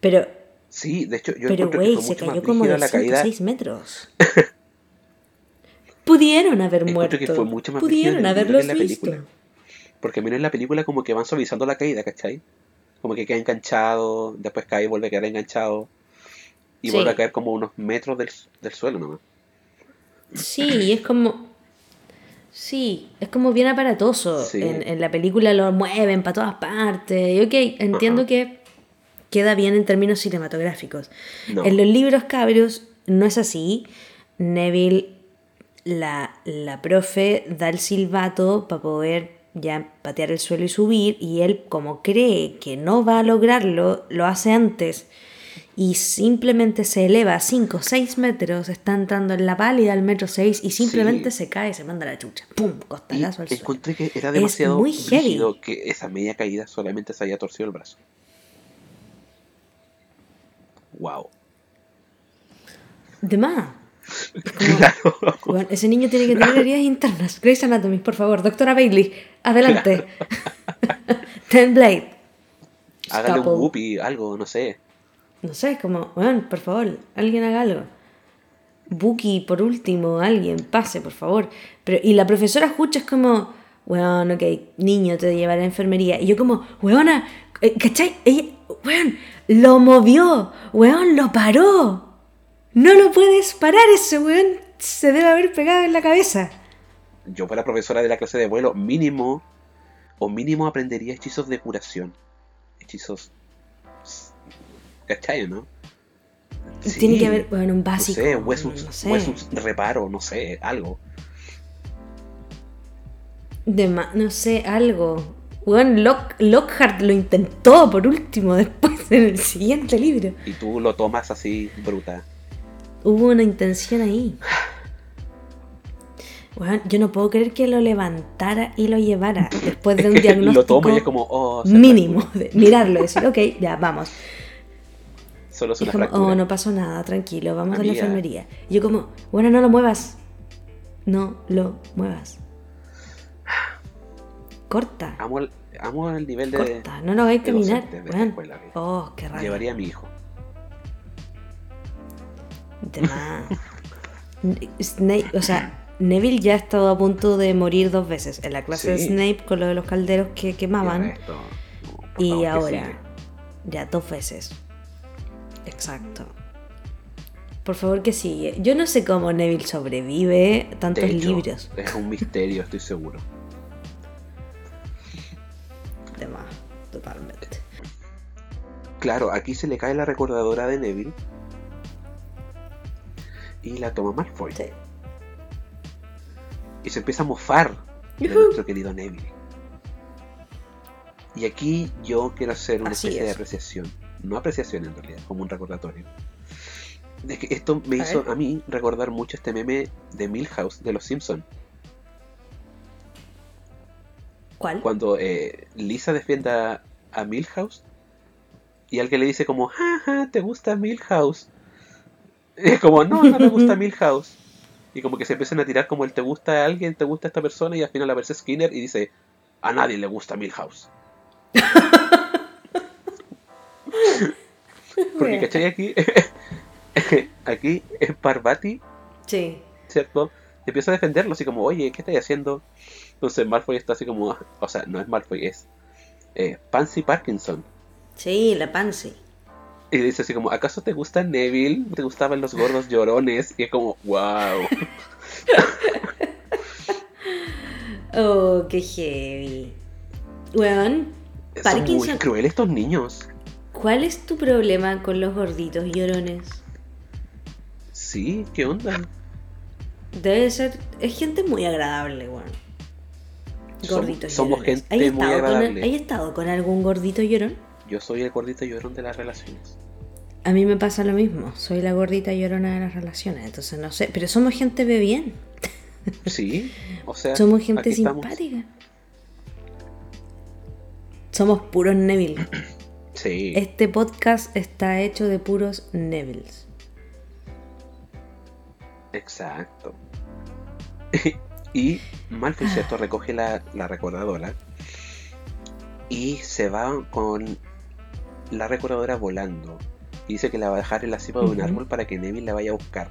Pero, Sí, de hecho, yo pero, güey, se cayó como de la 5 o caída. 6 metros. <laughs> Pudieron haber Encuentro muerto. que fue mucho más Pudieron haberlos en la visto. película. Porque menos en la película como que van suavizando la caída, ¿cachai? Como que queda enganchado, después cae y vuelve a quedar enganchado. Y Sí. vuelve a caer como unos metros del, del suelo nomás. Sí, es como. Sí, es como bien aparatoso. Sí. En, en la película lo mueven para todas partes. Y ok, entiendo Ajá. que queda bien en términos cinematográficos. No. En los libros cabros no es así. Neville, la, la profe, da el silbato para poder ya patear el suelo y subir. Y él, como cree que no va a lograrlo, lo hace antes. Y simplemente se eleva a 5 o 6 metros, está entrando en la pálida al metro 6 y simplemente Sí. se cae, se manda la chucha. ¡Pum! Y Costalazo al suelo. encontré que era Es demasiado muy rígido que esa media caída solamente se haya torcido el brazo. Wow. De más. <laughs> Claro. Bueno, ese niño tiene que tener heridas internas. Grey's Anatomy, por favor. Doctora Bailey, adelante. <laughs> Ten Blade. Hágale un whoopee, algo, no sé. No sé, como, bueno, por favor, alguien haga algo. Buki, por último, alguien, pase, por favor. Pero, y la profesora Hucha es como, weón, ok, niño, te llevaré a la enfermería. Y yo como, weona, eh, ¿cachai? Ella, weón, lo movió, weón, lo paró. No lo puedes parar ese weón, se debe haber pegado en la cabeza. Yo para profesora de la clase de vuelo, mínimo, o mínimo aprendería hechizos de curación. Hechizos... ¿Cachai, no? Tiene que haber, bueno, un básico. No sé, huesus, no sé. huesus reparo, no sé, algo. De no sé, algo. Weón, Lock, Lockhart lo intentó por último, <laughs> después en el siguiente libro. Y tú lo tomas así, bruta. Hubo una intención ahí. Weón, yo no puedo creer que lo levantara y lo llevara <laughs> después de un diagnóstico lo toma y es como, oh, mínimo. De mirarlo y decir, ok, ya, vamos. Solo es una como, fractura. oh, no pasó nada, tranquilo, vamos a la enfermería. Y yo como, bueno, no lo muevas. No lo muevas. Corta. Amo el, amo el nivel de... Corta, no lo caminar. de esta weón. escuela, que Oh, qué raro. Llevaría a mi hijo. De más. Snape, o sea, Neville ya ha estado a punto de morir dos veces. En la clase de. Snape con lo de los calderos que quemaban. no, Y que ahora, ya dos veces. Exacto. Por favor que sigue. Yo no sé cómo Neville sobrevive tantos De hecho, libros. Es un misterio, estoy seguro. De más, totalmente. Claro, aquí se le cae la recordadora de Neville. Y la toma Malfoy. Sí. Y se empieza a mofar de nuestro querido Neville. Y aquí yo quiero hacer una Así especie de es. apreciación. No apreciación en realidad, como un recordatorio. De que esto me A hizo ver. a mí recordar mucho este meme de Milhouse de los Simpsons. ¿Cuál? Cuando eh, Lisa defiende a, a Milhouse y alguien le dice como, jaja, ¿te gusta Milhouse? Y <laughs> es como, no, no me gusta <laughs> Milhouse. Y como que se empiezan a tirar como el te gusta a alguien, te gusta a esta persona y al final aparece Skinner y dice, a nadie le gusta Milhouse. <laughs> Porque, ¿cachai? Aquí, aquí en Parvati, Sí. ¿cierto? Empieza a defenderlo así como, oye, ¿qué estáis haciendo? Entonces Malfoy está así como, o sea, no es Malfoy, es eh, Pansy Parkinson. Sí, la Pansy. Y dice así como, ¿acaso te gusta Neville? ¿Te gustaban los gordos llorones? Y es como, wow. <laughs> Oh, qué heavy. Weón, Son muy Parkinson. crueles estos niños. ¿Cuál es tu problema con los gorditos llorones? Sí, ¿qué onda? Debe ser. Es gente muy agradable, weón. Som- Gorditos somos llorones. gente ¿Hay muy con- agradable. ¿Hay estado con algún gordito llorón? Yo soy el gordito llorón de las relaciones. A mí me pasa lo mismo. Soy la gordita llorona de las relaciones. Entonces no sé. Pero somos gente de bien. <laughs> Sí, o sea, Somos gente estamos. simpática. Somos puros Neville. <clears throat> Sí, Este podcast está hecho de puros Nevilles. exacto. <laughs> y Malfoy, ¿cierto? Recoge la, la recordadora y se va con la recordadora volando. Y dice que la va a dejar en la cima de un árbol para que Neville la vaya a buscar.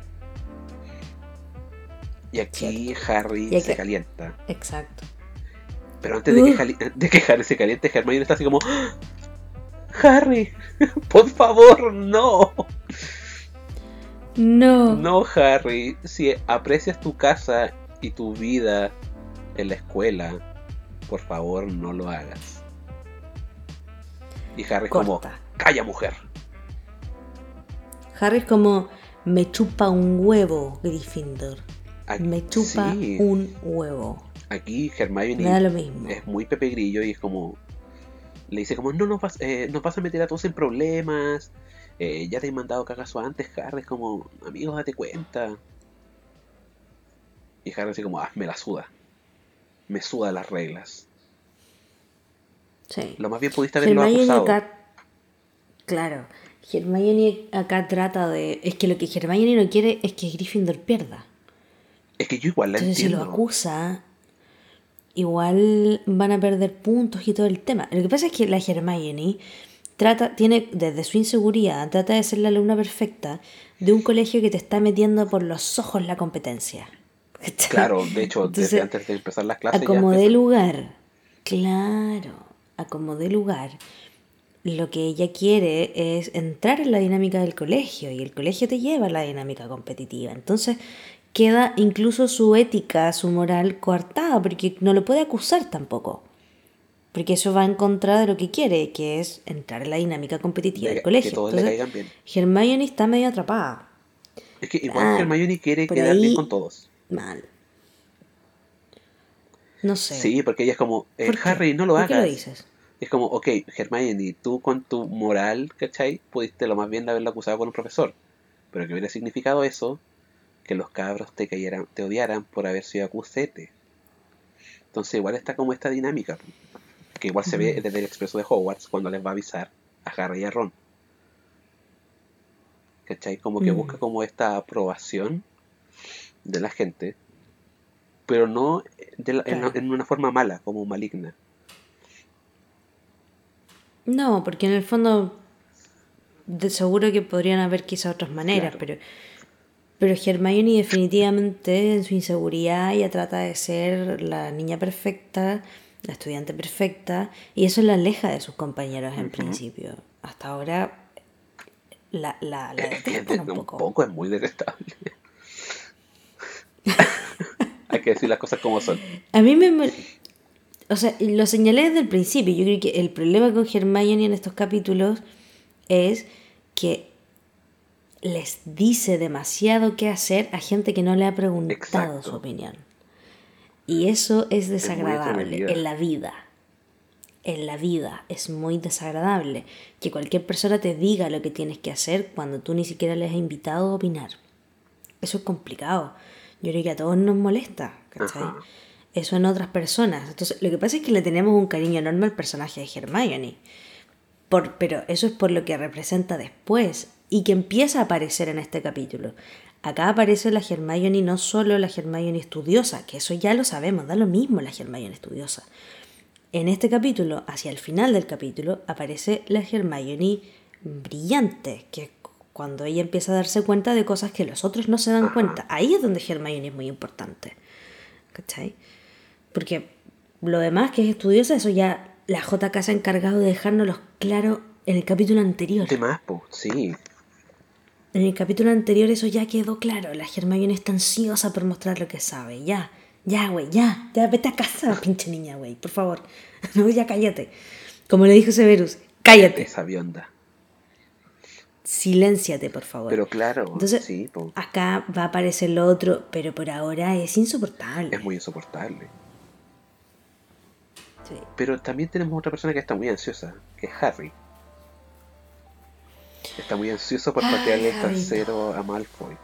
Y aquí Harry Y aquí- se calienta. Exacto. Pero antes de que, de que Harry se caliente, Hermione está así como... "¡Ah! Harry, <laughs> por favor, no. No. No, Harry, si aprecias tu casa y tu vida en la escuela, por favor no lo hagas. Y Harry es como, Corta. calla mujer. Harry es como me chupa un huevo, Gryffindor. Aquí, Me chupa sí, un huevo. aquí da Hermione lo mismo. es muy Pepe Grillo y es como... Le dice como, no nos vas, eh, nos vas a meter a todos en problemas. eh, ya te he mandado cagazo antes, Harry. Es como, amigo, date cuenta. Y Harry así como, ah, me la suda. Me suda las reglas. Sí. Lo más bien pudiste haberlo Hermione acusado. acá. Claro. Hermione acá trata de. Es que lo que Hermione no quiere es que Gryffindor pierda. Es que yo igual la Entonces, si lo entiendo. acusa, igual van a perder puntos y todo el tema. Lo que pasa es que la Hermione trata, tiene, desde su inseguridad, trata de ser la alumna perfecta de un colegio que te está metiendo por los ojos la competencia. Claro, de hecho, desde antes de empezar las clases ya como de lugar, claro, a como de lugar, lo que ella quiere es entrar en la dinámica del colegio y el colegio te lleva a la dinámica competitiva. Entonces queda incluso su ética, su moral coartada, porque no lo puede acusar tampoco. Porque eso va en contra de lo que quiere, que es entrar en la dinámica competitiva de- del colegio. que todos Entonces, bien. Hermione está medio atrapada. Es que igual Ah, Hermione quiere quedar bien con todos. Mal. No sé. Sí, porque ella es como, eh. Harry, no lo ¿Por hagas. qué lo dices? Es como, ok, Hermione, tú con tu moral, ¿cachai? Pudiste lo más bien de haberlo acusado con un profesor. Pero que hubiera significado eso, que los cabros te cayeran, te odiaran por haber sido acusete. Entonces igual está como esta dinámica, que igual se ve desde el expreso de Hogwarts cuando les va a avisar a Harry y a Ron. ¿Cachai? Como que Mm. busca como esta aprobación de la gente, pero no de la- en- Claro. en una forma mala, como maligna. No, porque en el fondo de seguro que podrían haber quizá otras maneras, Claro. pero pero Hermione definitivamente en su inseguridad ella trata de ser la niña perfecta, la estudiante perfecta y eso la aleja de sus compañeros en principio. Hasta ahora la, la, la detestan es- un un poco es muy detestable. <laughs> Que decir las cosas como son. A mí me... O sea, lo señalé desde el principio. Yo creo que el problema con Hermione en estos capítulos es que les dice demasiado qué hacer a gente que no le ha preguntado Exacto. su opinión. Y eso es desagradable atrevida. en la vida. En la vida es muy desagradable que cualquier persona te diga lo que tienes que hacer cuando tú ni siquiera les has invitado a opinar. Eso es complicado. Yo creo que a todos nos molesta, ¿cachai? Ajá. Eso en otras personas. Entonces, lo que pasa es que le tenemos un cariño enorme al personaje de Hermione. Por, pero eso es por lo que representa después y que empieza a aparecer en este capítulo. Acá aparece la Hermione, no solo la Hermione estudiosa, que eso ya lo sabemos, da lo mismo la Hermione estudiosa. En este capítulo, hacia el final del capítulo, aparece la Hermione brillante, que es cuando ella empieza a darse cuenta de cosas que los otros no se dan cuenta. Ahí es donde Hermione es muy importante. ¿Cachai? Porque lo demás que es estudiosa, eso ya la JK se ha encargado de dejárnoslo claro en el capítulo anterior. De más, po, sí. En el capítulo anterior eso ya quedó claro. La Hermione está ansiosa por mostrar lo que sabe. Ya, ya, güey, ya. Ya vete a casa, <laughs> pinche niña, güey, por favor. <laughs> No, ya cállate. Como le dijo Severus, cállate. Esa bionda. Silénciate, por favor. Pero claro, Entonces, sí, acá va a aparecer lo otro, pero por ahora es insoportable. es muy insoportable. Sí. Pero también tenemos otra persona que está muy ansiosa, que es Harry. Está muy ansioso por patearle el Harry, trasero a Malfoy.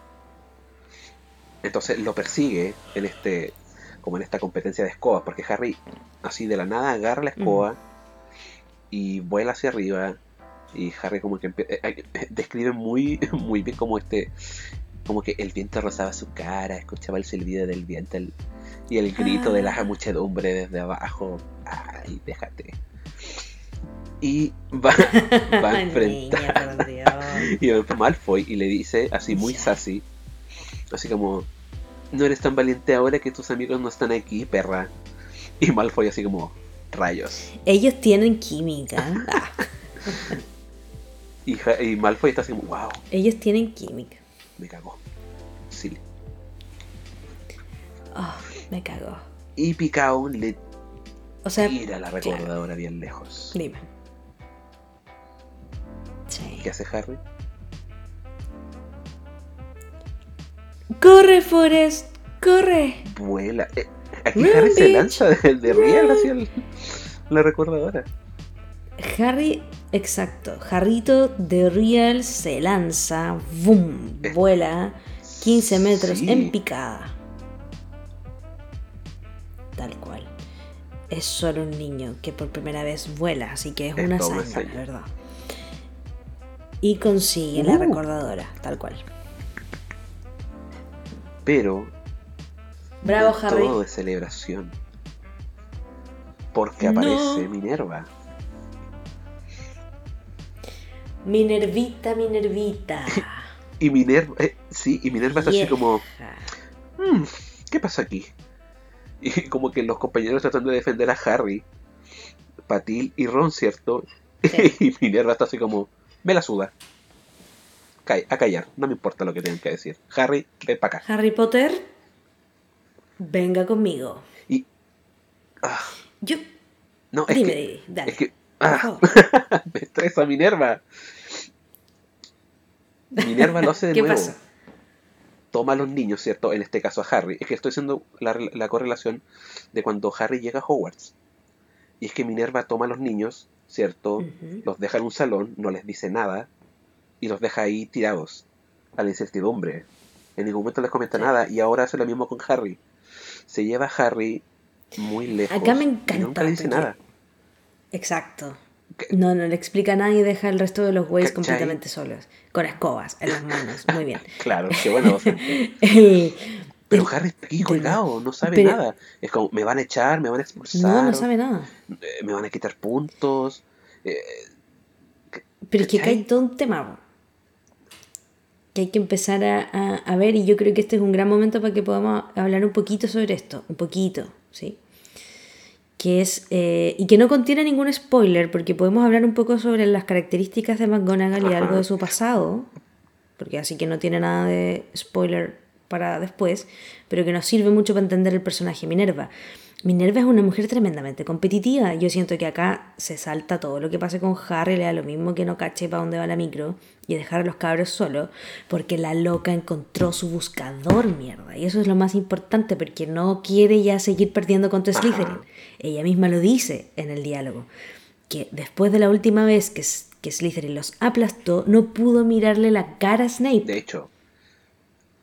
Entonces lo persigue en este, como en esta competencia de escobas, porque Harry así de la nada agarra la escoba y vuela hacia arriba. Y Harry como que eh, <laughs> describe muy, <laughs> muy bien como este, como que el viento rozaba su cara, escuchaba el silbido del viento el- y el grito de la Ah. muchedumbre desde abajo. Ay, déjate. Y va, <laughs> va a enfrentar Niña, y va a Malfoy y le dice así muy sassy, así como, no eres tan valiente ahora que tus amigos no están aquí, perra. Y Malfoy así como, rayos. Ellos tienen química. Y, y Malfoy está así como, wow, ellos tienen química. me cagó. Sí. Oh, me cagó. Y Picao le O sea, tira la recordadora bien lejos. dime. Sí. ¿Qué hace Harry? ¡Corre, Forrest! ¡Corre! Vuela. Eh, aquí Run, Harry se lanza de, de riel hacia el- la recordadora. Harry, exacto. Jarrito de Real se lanza, ¡boom! Eh, Vuela 15 metros sí. en picada. Tal cual. Es solo un niño que por primera vez vuela, así que es Es una hazaña, la verdad. Y consigue la Uh. recordadora, tal cual. Pero Bravo, no Harry. todo de celebración. Porque No. aparece Minerva. Minervita, Minervita. <laughs> Y Minerva, eh, sí, y Minerva está así como. "Mm, ¿qué pasa aquí? <laughs> Y como que los compañeros tratando de defender a Harry, Patil y Ron, ¿cierto? <laughs> Sí. y Minerva está así como, me la suda. A callar, no me importa lo que tengan que decir. Harry, ven para acá. Harry Potter, venga conmigo. Y, ah, Yo, no, es dime, que, dale. es que, ah, <laughs> me estresa Minerva. Minerva lo hace de <laughs> ¿Qué nuevo. pasa? toma a los niños, ¿cierto? En este caso a Harry. Es que estoy haciendo la, la correlación de cuando Harry llega a Hogwarts. Y es que Minerva toma a los niños, ¿cierto? Los deja en un salón, no les dice nada, y los deja ahí tirados, a la incertidumbre. En ningún momento les comenta Sí. nada, y ahora hace lo mismo con Harry. Se lleva a Harry muy lejos. Acá me y encanta, nunca le dice porque- nada. Exacto. ¿Qué? No, no le explica a nadie y deja el resto de los güeyes completamente solos. Con escobas en las manos. Muy bien. <laughs> Claro, que bueno. <laughs> El- Pero Harry está aquí colgado, no sabe pero- nada. Es como, me van a echar, me van a expulsar. no, no sabe nada. eh, me van a quitar puntos. eh, Pero es que hay todo un tema. Que hay que empezar a, a- a ver, y yo creo que este es un gran momento para que podamos hablar un poquito sobre esto. Un poquito, ¿sí? Que es. eh, y que no contiene ningún spoiler, porque podemos hablar un poco sobre las características de McGonagall y algo de su pasado. Porque así que no tiene nada de spoiler para después, pero que nos sirve mucho para entender el personaje Minerva. Minerva es una mujer tremendamente competitiva. Yo siento que acá se salta todo lo que pase con Harry, le da lo mismo que no cache para dónde va la micro y dejar a los cabros solos, porque la loca encontró su buscador, mierda. Y eso es lo más importante, porque no quiere ya seguir perdiendo contra. Slytherin. Ella misma lo dice en el diálogo, que después de la última vez que, que Slytherin los aplastó, no pudo mirarle la cara a Snape. de hecho.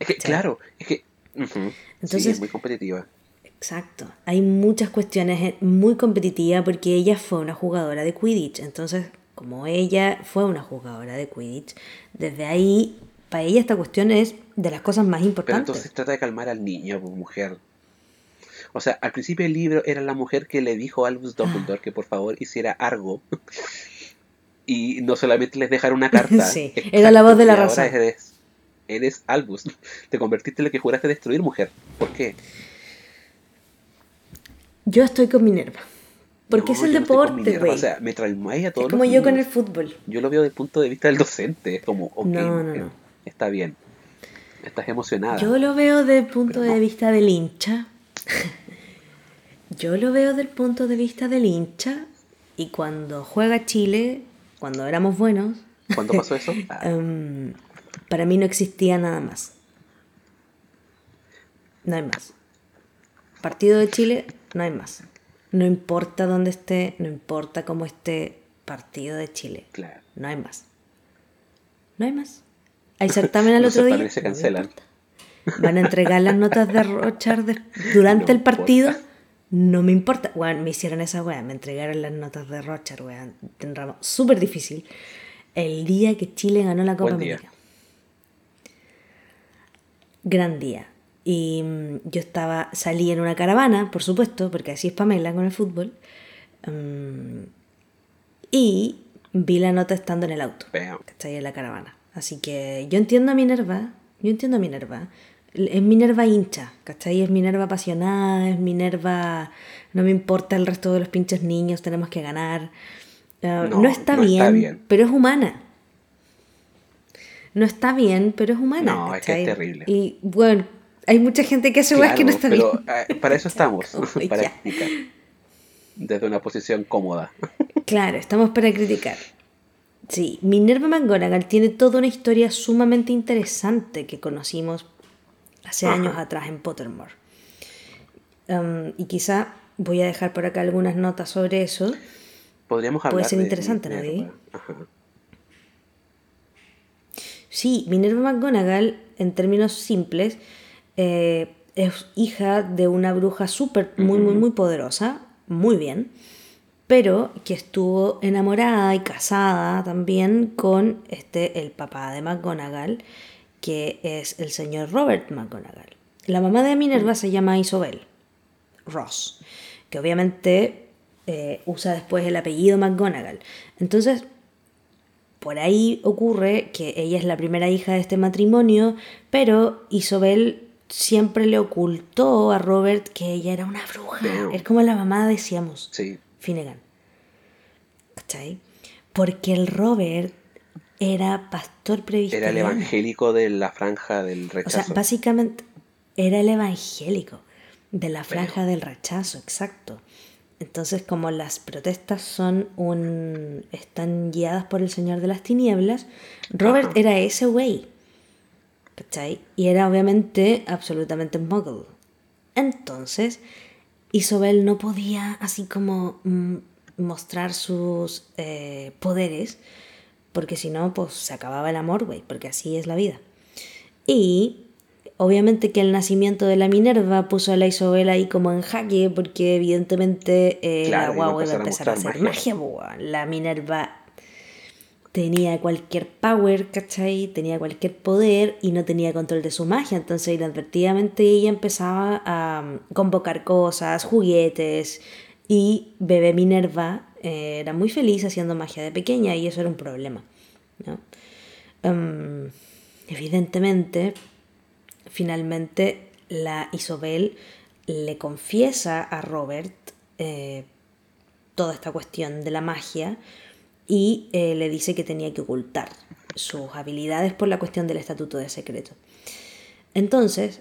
Es que, claro, es que. ujú, sí, Entonces- es muy competitiva. Exacto. Hay muchas cuestiones eh, muy competitivas porque ella fue una jugadora de Quidditch. Entonces, como ella fue una jugadora de Quidditch, desde ahí, para ella esta cuestión es de las cosas más Pero importantes. entonces trata de calmar al niño, pues, mujer. O sea, al principio del libro era la mujer que le dijo a Albus Dumbledore que por favor hiciera algo. <laughs> Y no solamente les dejara una <laughs> carta. Sí, era la voz de la razón. Eres, eres Albus. <laughs> Te convertiste en lo que juraste destruir, mujer. ¿Por qué? Yo estoy con Minerva. Porque No, es el deporte, güey. O sea, me traumáis a todos es como los yo con el fútbol. Yo lo veo desde el punto de vista del docente. Es como, ok, No, no, está bien. Estás emocionada. Yo lo veo desde el punto de vista del hincha. Yo lo veo del punto de vista del hincha Y cuando juega Chile, cuando éramos buenos, ¿Cuándo pasó eso? Ah, <laughs> em, para mí no existía nada más. No hay más. Partido de Chile, no hay más. No importa dónde esté, no importa cómo esté, partido de Chile. claro. No hay más. No hay más. Hay certamen al <laughs> otro día. se cancelan. Van a entregar las notas de Rochard de- durante No el partido. importa. No me importa. Weón, me hicieron esa weá. Me entregaron las notas de Rochard, weón. Súper difícil. El día que Chile ganó la Copa. América. Gran día. Y mm, yo estaba, salí en una caravana, por supuesto, porque así es Pamela con el fútbol. Mm, y vi la nota estando en el auto. ¿cachai? En la caravana. Así que yo entiendo a Minerva, yo entiendo a Minerva. Es Minerva hincha, ¿cachai? Es Minerva apasionada, es Minerva... No me importa el resto de los pinches niños, tenemos que ganar. Ah, no, No, está, no bien, está bien. pero es humana. No está bien, pero es humana. No, es que es ¿cachai? terrible. Y bueno, hay mucha gente que hace weas que no está pero bien. eh, para eso estamos, <laughs> para ya. criticar. Desde una posición cómoda. <laughs> Claro, estamos para criticar. Sí, Minerva McGonagall tiene toda una historia sumamente interesante que conocimos hace Ajá. años atrás en Pottermore. Um, y quizá voy a dejar por acá algunas notas sobre eso. Podríamos Puede hablar ser de interesante. Ajá. Sí, Minerva McGonagall, en términos simples, eh, es hija de una bruja súper, muy, muy, muy poderosa, muy bien, pero que estuvo enamorada y casada también con este, el papá de McGonagall, que es el señor Robert McGonagall. La mamá de Minerva se llama Isobel Ross, que obviamente eh, usa después el apellido McGonagall. Entonces, por ahí ocurre que ella es la primera hija de este matrimonio, pero Isobel siempre le ocultó a Robert que ella era una bruja. Es como la mamá decíamos, Sí, Finnegan. ¿Cachai? Porque el Robert era pastor era presbiteriano. el evangélico de la franja del O sea, rechazo. básicamente era el evangélico de la franja del rechazo, exacto. Entonces, como las protestas son un están guiadas por el Señor de las Tinieblas, Robert Ajá. era ese güey. ¿Cachai? Y era obviamente absolutamente muggle. Entonces, Isobel no podía así como mm, mostrar sus eh, poderes, porque si no, pues se acababa el amor, güey, porque así es la vida. Y obviamente que el nacimiento de la Minerva puso a la Isobel ahí como en jaque, porque evidentemente eh, Claro, la guagua iba a empezar a hacer magia. magia, weón. La Minerva tenía cualquier power, ¿cachai? Tenía cualquier poder y no tenía control de su magia. Entonces, inadvertidamente ella empezaba a um, convocar cosas, juguetes. Y bebé Minerva eh, era muy feliz haciendo magia de pequeña y eso era un problema. ¿no? Um, evidentemente, finalmente la Isobel le confiesa a Robert eh, toda esta cuestión de la magia y eh, le dice que tenía que ocultar sus habilidades por la cuestión del estatuto de secreto. Entonces,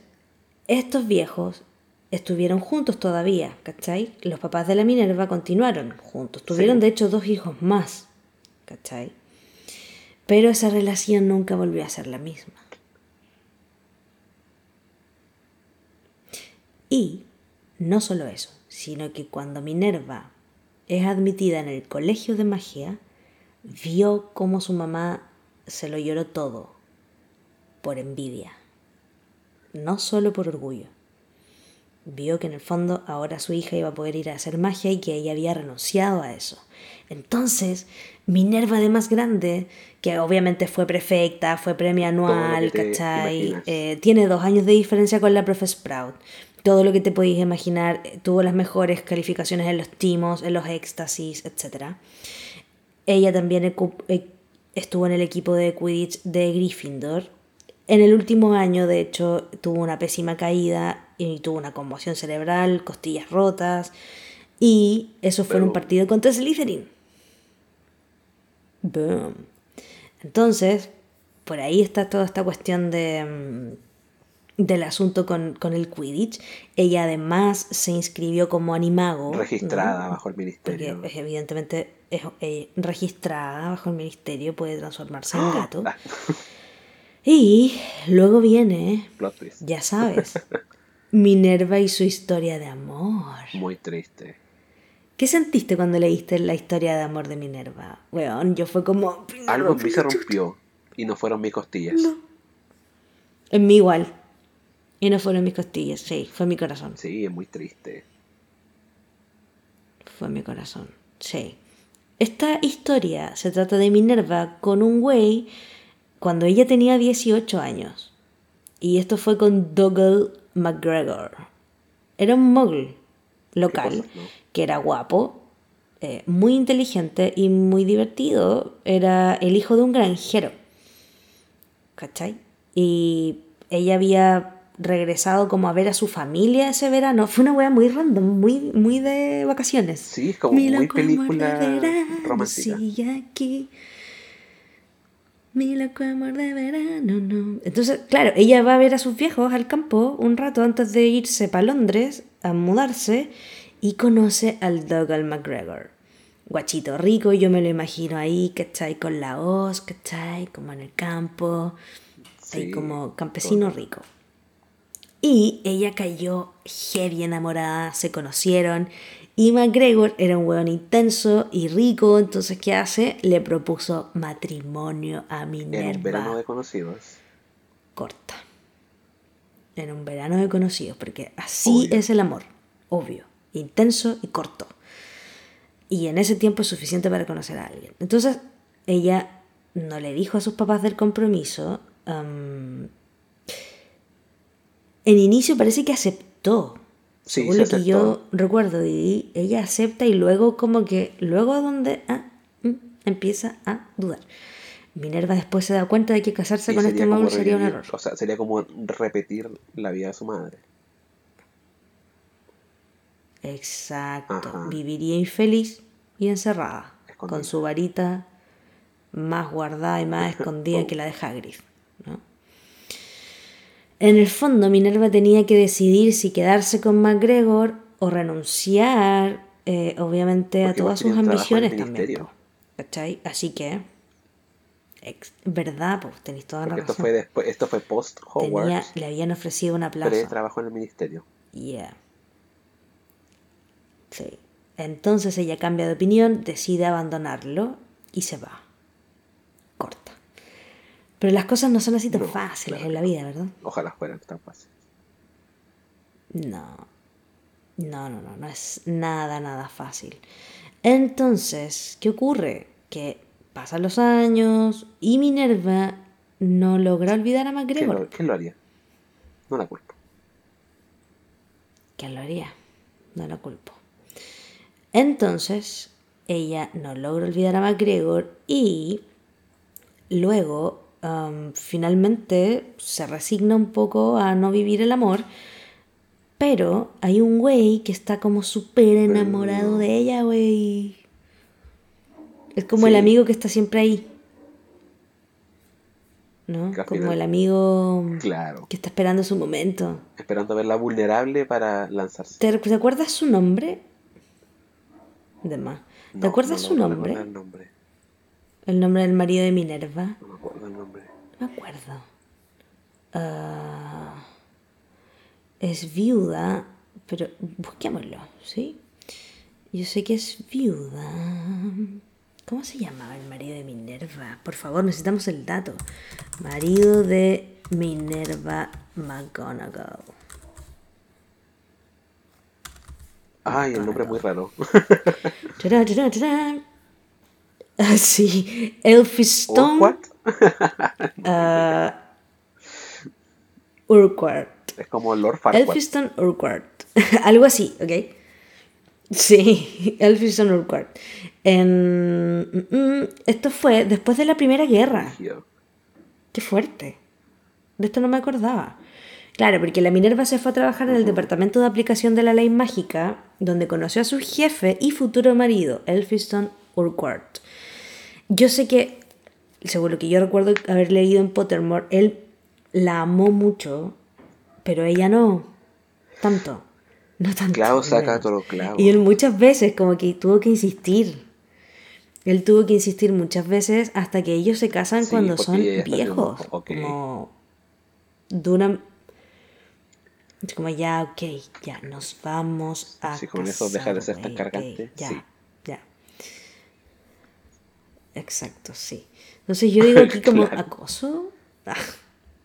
estos viejos estuvieron juntos todavía, ¿cachai? Los papás de la Minerva continuaron juntos, tuvieron Sí. de hecho dos hijos más, ¿cachai? Pero esa relación nunca volvió a ser la misma. Y no solo eso, sino que cuando Minerva es admitida en el colegio de magia, vio cómo su mamá se lo lloró todo por envidia, no solo por orgullo. Vio que en el fondo ahora su hija iba a poder ir a hacer magia y que ella había renunciado a eso. Entonces, Minerva de más grande, que obviamente fue prefecta, fue premio anual, ¿cachai? Eh, tiene dos años de diferencia con la profe Sprout. Todo lo que te podéis imaginar, tuvo las mejores calificaciones en los timos, en los éxtasis, etc. Ella también eh, estuvo en el equipo de Quidditch de Gryffindor. En el último año, de hecho, tuvo una pésima caída y tuvo una conmoción cerebral, costillas rotas. Y eso fue en un partido contra Slytherin. Boom. Entonces, por ahí está toda esta cuestión de, mm, del asunto con, con el Quidditch. Ella además se inscribió como animago. ¿no? Registrada bajo el Porque ministerio. es, evidentemente es eh, registrada bajo el ministerio, puede transformarse en gato. Ah, <laughs> Y luego viene, plot twist. ya sabes, <laughs> Minerva y su historia de amor. Muy triste. ¿Qué sentiste cuando leíste la historia de amor de Minerva? Weón, yo fue como... Algo en mí se rompió y no fueron mis costillas. En mí igual. Y no fueron mis costillas, sí, fue mi corazón. Sí, es muy triste. Fue mi corazón, sí. Esta historia se trata de Minerva con un güey cuando ella tenía 18 años. Y esto fue con Dougal McGregor. Era un muggle local no? que era guapo, eh, muy inteligente y muy divertido. Era el hijo de un granjero. ¿Cachai? Y ella había regresado como a ver a su familia ese verano. Fue una wea muy random, muy, muy de vacaciones. Sí, es como Mi muy película de verano romántica. sigue aquí. Mi loco amor de verano, no. Entonces, claro, ella va a ver a sus viejos al campo un rato antes de irse para Londres a mudarse y conoce al Dougal McGregor. Guachito rico, yo me lo imagino ahí, ¿cachai? Con la hoz, ¿cachai? Como en el campo, ahí Sí, como campesino rico. Y ella cayó heavy enamorada, se conocieron. Y McGregor era un hueón intenso y rico, entonces ¿qué hace? Le propuso matrimonio a En Minerva. un verano de conocidos. Corta. En un verano de conocidos, porque así Obvio. es el amor, obvio, intenso y corto. Y en ese tiempo es suficiente para conocer a alguien. Entonces, ella no le dijo a sus papás del compromiso. En inicio parece que aceptó. Sí, Según se lo que yo recuerdo, Didi, ella acepta y luego como que, luego a donde ah, mm, empieza a dudar. Minerva después se da cuenta de que casarse Y con este móvil sería un error. O sea, sería como repetir la vida de su madre. Exacto. Ajá. Viviría infeliz y encerrada. Escondida. Con su varita más guardada y más <laughs> escondida que la de Hagrid. ¿no? En el fondo, Minerva tenía que decidir si quedarse con MacGregor o renunciar, eh, obviamente, a todas sus trabajo ambiciones también. ¿Cachai? Así que, ex- verdad, pues tenéis toda la Porque esto razón. fue después, esto fue post Hogwarts, le habían ofrecido una plaza. ella trabajó en el ministerio. Yeah. Sí. Entonces ella cambia de opinión, decide abandonarlo y se va. Pero las cosas no son así tan No, fáciles claro en la vida, ¿verdad? Ojalá fueran tan fáciles. No. No, no, no, no es nada, nada fácil. Entonces, ¿qué ocurre? Que pasan los años y Minerva no logra olvidar a ¿Quién MacGregor. lo, quién lo haría? No la culpo. ¿Quién lo haría? No la culpo. Entonces, ella no logra olvidar a MacGregor y luego finalmente se resigna un poco a no vivir el amor. Pero hay un güey que está como súper enamorado de ella, güey. Es como el amigo que está siempre ahí. ¿No? Como el amigo Claro. que está esperando su momento. Esperando verla vulnerable para lanzarse. ¿Te, te acuerdas su nombre? De más. ¿Te No, acuerdas no su nombre? El nombre. El nombre del marido de Minerva. No me acuerdo el nombre. Me acuerdo. Ah, es viuda, pero busquémoslo, ¿sí? Yo sé que es viuda. ¿Cómo se llamaba el marido de Minerva? Por favor, necesitamos el dato. Marido de Minerva McGonagall. Ay, el nombre es muy raro. Tarán, tarán, tarán. Ah, sí, Elphiston ¿What? <laughs> Urquhart. Es como Lord. Elphiston Urquhart. <laughs> Algo así, ¿ok? Sí, <laughs> Elphiston Urquhart. En- mm, mm, esto fue después de la Primera Guerra. Qué fuerte. De esto no me acordaba. Claro, porque la Minerva se fue a trabajar en el departamento de aplicación de la ley mágica, donde conoció a su jefe y futuro marido, Elphiston Urquhart. Yo sé que, según lo que yo recuerdo haber leído en Pottermore, él la amó mucho pero ella no. Tanto. No tanto. Clavo saca otro clavo. Y él muchas veces como que tuvo que insistir. Él tuvo que insistir muchas veces hasta que ellos se casan Sí, cuando son viejos. Como duran... Es como ya, ok, ya nos vamos a Sí, con eso deja de ser tan cargante, ya, sí. Exacto, sí. Entonces yo digo <laughs> aquí como Claro. acoso. Ah,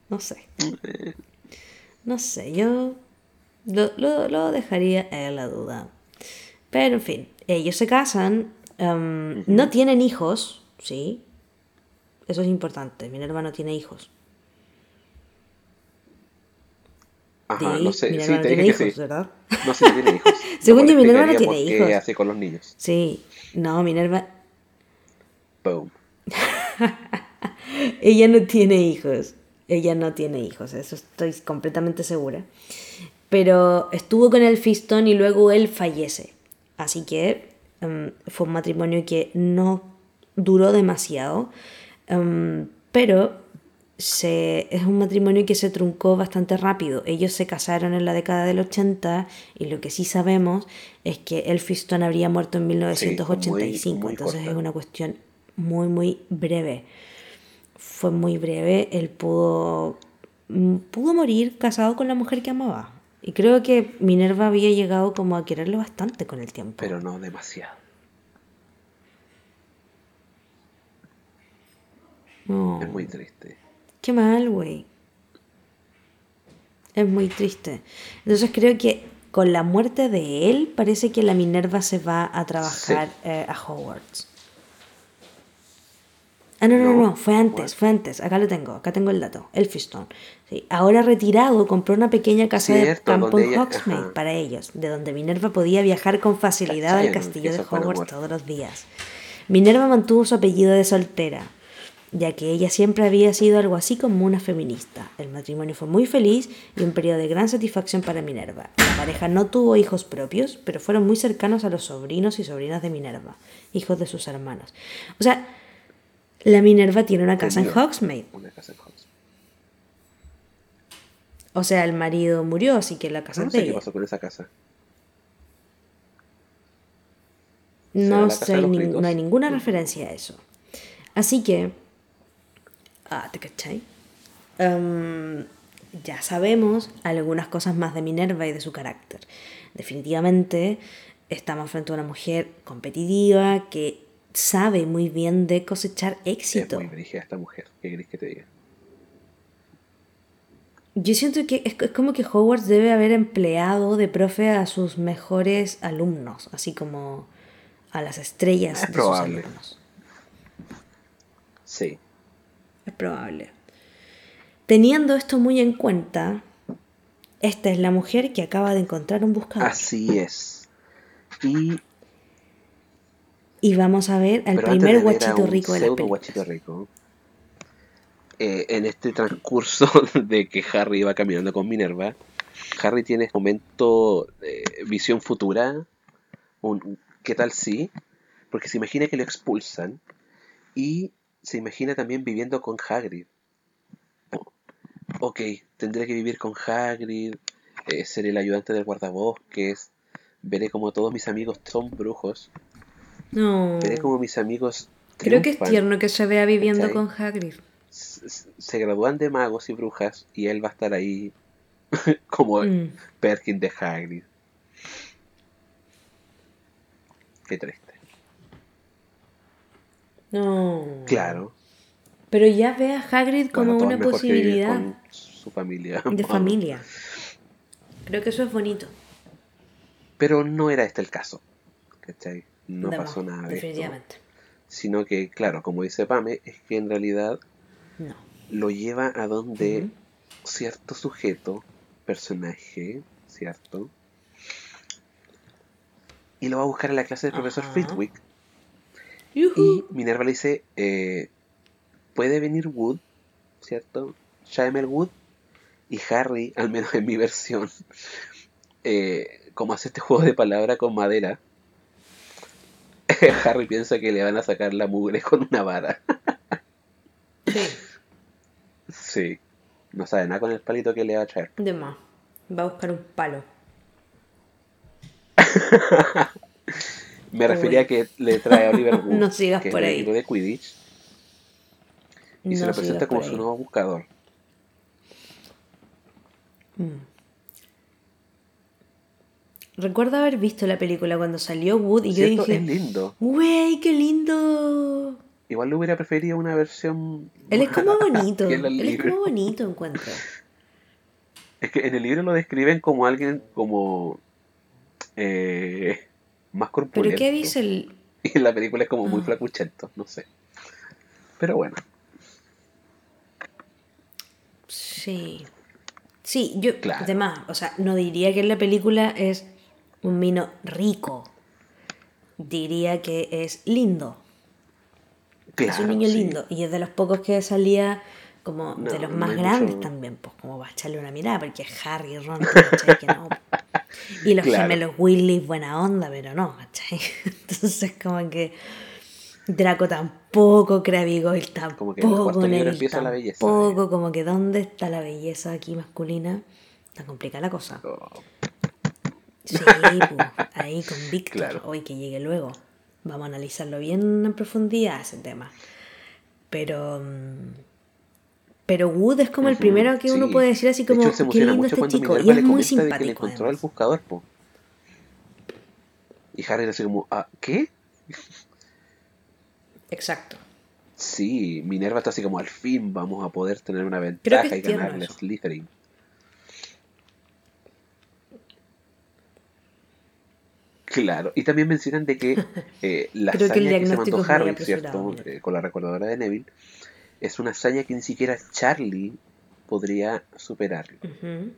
no sé. No sé, yo lo, lo, lo dejaría en la duda. Pero en fin, ellos se casan, em, no tienen hijos, ¿sí? Eso es importante, Minerva no tiene hijos. Ajá, Sí, no sé, sí, te tiene dije que hijos, sí. ¿verdad? No sé si tiene hijos. <laughs> Según yo, Lo cual Minerva no explicaría tiene por qué hijos. hace con los niños. Sí, no, Minerva, Boom. <laughs> ella no tiene hijos. Ella no tiene hijos, eso estoy completamente segura. Pero estuvo con el Fistón y luego él fallece. Así que em, fue un matrimonio que no duró demasiado. em, pero se, es un matrimonio que se truncó bastante rápido. Ellos se casaron en la década del 80 y lo que sí sabemos es que el Fistón habría muerto en muy- 1985. muy entonces corta. es una cuestión muy, muy breve fue muy breve. Él pudo, mm, pudo morir casado con la mujer que amaba. Y creo que Minerva había llegado como a quererlo bastante con el tiempo. Pero no demasiado. No, Es muy triste. Qué mal, güey. Es muy triste. Entonces creo que con la muerte de él parece que la Minerva se va a trabajar eh, a Hogwarts. Ah, no, no, no, fue antes, fue antes. Acá lo tengo, acá tengo el dato. Elphiston. Sí. Ahora retirado, compró una pequeña casa de campo en Hogsmeade para ellos, de donde Minerva podía viajar con facilidad al castillo de Hogwarts todos los días. Minerva mantuvo su apellido de soltera, ya que ella siempre había sido algo así como una feminista. El matrimonio fue muy feliz y un periodo de gran satisfacción para Minerva. La pareja no tuvo hijos propios, pero fueron muy cercanos a los sobrinos y sobrinas de Minerva, hijos de sus hermanos. O sea, la Minerva tiene una casa en Hogsmeade. Una casa en Hogsmeade. O sea, el marido murió, así que la casa No de sé qué ella. pasó con esa casa. ¿Será No sé, no hay ninguna referencia a eso. Así que. Ah, ¿te cachai? Em, ya sabemos algunas cosas más de Minerva y de su carácter. Definitivamente estamos frente a una mujer competitiva que sabe muy bien de cosechar éxito. Es muy brígida esta mujer. ¿Qué querés que te diga? Yo siento que es, es como que Hogwarts debe haber empleado de profe a sus mejores alumnos, así como a las estrellas Es de probable. sus alumnos. Sí. Es probable. Teniendo esto muy en cuenta, esta es la mujer que acaba de encontrar un buscador. Así es. Y Y vamos a ver al pero primer guachito rico de la película. guachito rico, eh, en este transcurso <laughs> de que Harry va caminando con Minerva, Harry tiene este momento de visión futura, un ¿qué tal si? Porque se imagina que lo expulsan y se imagina también viviendo con Hagrid. Ok, tendré que vivir con Hagrid, eh, ser el ayudante del guardabosques, veré como todos mis amigos son brujos, No. veré como mis amigos Creo que es tierno que se vea viviendo con Hagrid. se gradúan de magos y brujas y él va a estar ahí <laughs> como Mm. Perkin de Hagrid. Qué triste. No. Claro. Pero ya ve a Hagrid como bueno, una posibilidad con su familia. <laughs> de familia. Creo que eso es bonito. Pero no era este el caso. ¿Cachai? No pasó nada de esto. Definitivamente. Sino que, claro, como dice Pame, es que en realidad No. lo lleva a donde cierto sujeto, personaje, ¿cierto? Y lo va a buscar en la clase del profesor. Yujú. Y Minerva le dice, eh, ¿puede venir Wood? ¿Cierto? Shamel Wood. Y Harry, al menos en mi <laughs> versión, eh, como hace este juego de palabra con madera, <laughs> Harry piensa que le van a sacar la mugre con una vara. Sí, Sí. No sabe nada con el palito que le va a traer. de más. Va a buscar un palo. <laughs> Me refería a que le trae a Oliver <laughs> Wood, No sigas que por es ahí. el de Quidditch, y se lo presenta como su nuevo buscador. Recuerdo haber visto la película cuando salió Wood y yo dije, Es lindo. ¡Wey, qué lindo! Igual le hubiera preferido una versión. Él es como bonito. <laughs> Él es como bonito, encuentro. Es que en el libro lo describen como alguien como. eh, más corpulento. ¿Pero qué dice el...? <laughs> Y en la película es como muy Ah. flacuchento, no sé. Pero bueno, Sí. Sí, yo... Claro. Además, o sea, no diría que en la película es un vino rico. Diría que es lindo. claro. es un niño sí. lindo. Y es de los pocos que salía como de los más grandes mucho- también, pues como para echarle una mirada, porque Harry, Ron, ¿cachai? que no. Y los Claro. gemelos Willy, buena onda, pero no, ¿cachai? <laughs> Entonces como que Draco tampoco, Krabby Goyle Como que tampoco, Neville empieza la belleza, tampoco, como que ¿dónde está la belleza aquí masculina? Está complicada la cosa. Oh, Sí, pues, ahí con Víctor. Claro. Hoy que llegue luego. Vamos a analizarlo bien en profundidad ese tema. Pero. mm, Pero Wood es como el primero que uno puede decir así como. hecho, Qué lindo este chico. Minerva Y es muy de que le simpático. encontró el buscador, po. Y Harry así como, ah, ¿qué? Exacto. Sí, Minerva está así como, al fin vamos a poder tener una ventaja y ganarle a. Slytherin. Claro, y también mencionan de que <laughs> eh, la que hazaña que, se mandó Harry, ¿cierto? Eh, con la recordadora de Neville, es una hazaña que ni siquiera Charlie podría superar. Ujú.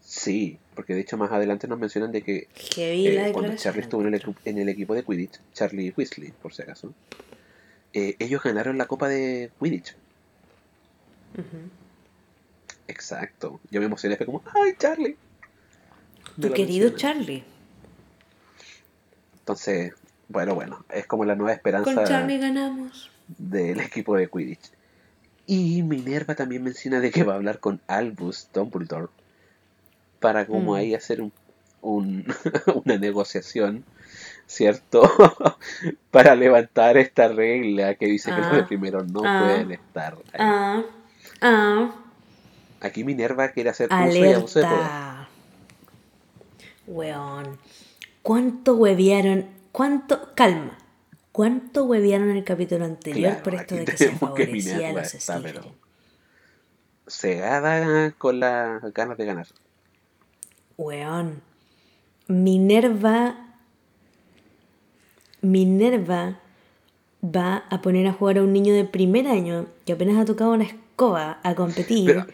Sí, porque de hecho más adelante nos mencionan de que eh, cuando Charlie estuvo en el, en el equipo de Quidditch, Charlie Weasley, por si acaso, eh, ellos ganaron la Copa de Quidditch. Exacto. Yo me emocioné, fue como, ¡ay, Charlie! Tu querido. Charlie. Entonces, bueno, bueno, es como la nueva esperanza Con Charlie ganamos. del equipo de Quidditch. Y Minerva también menciona de que va a hablar con Albus Dumbledore para como Mm. ahí hacer un, un- <laughs> una negociación, ¿cierto? <laughs> para levantar esta regla que dice que los de Ah. primero no Ah. pueden estar ahí. Ah, ah. Aquí Minerva quiere hacer uso y abuso de poder. Weón. ¿Cuánto huevearon? ¿Cuánto? Calma. ¿Cuánto huevearon en el capítulo anterior Claro, por esto de que se <laughs> que favorecía a los pero- Cegada con las ganas de ganar. Weón. Minerva. Minerva va a poner a jugar a un niño de primer año que apenas ha tocado una escoba a competir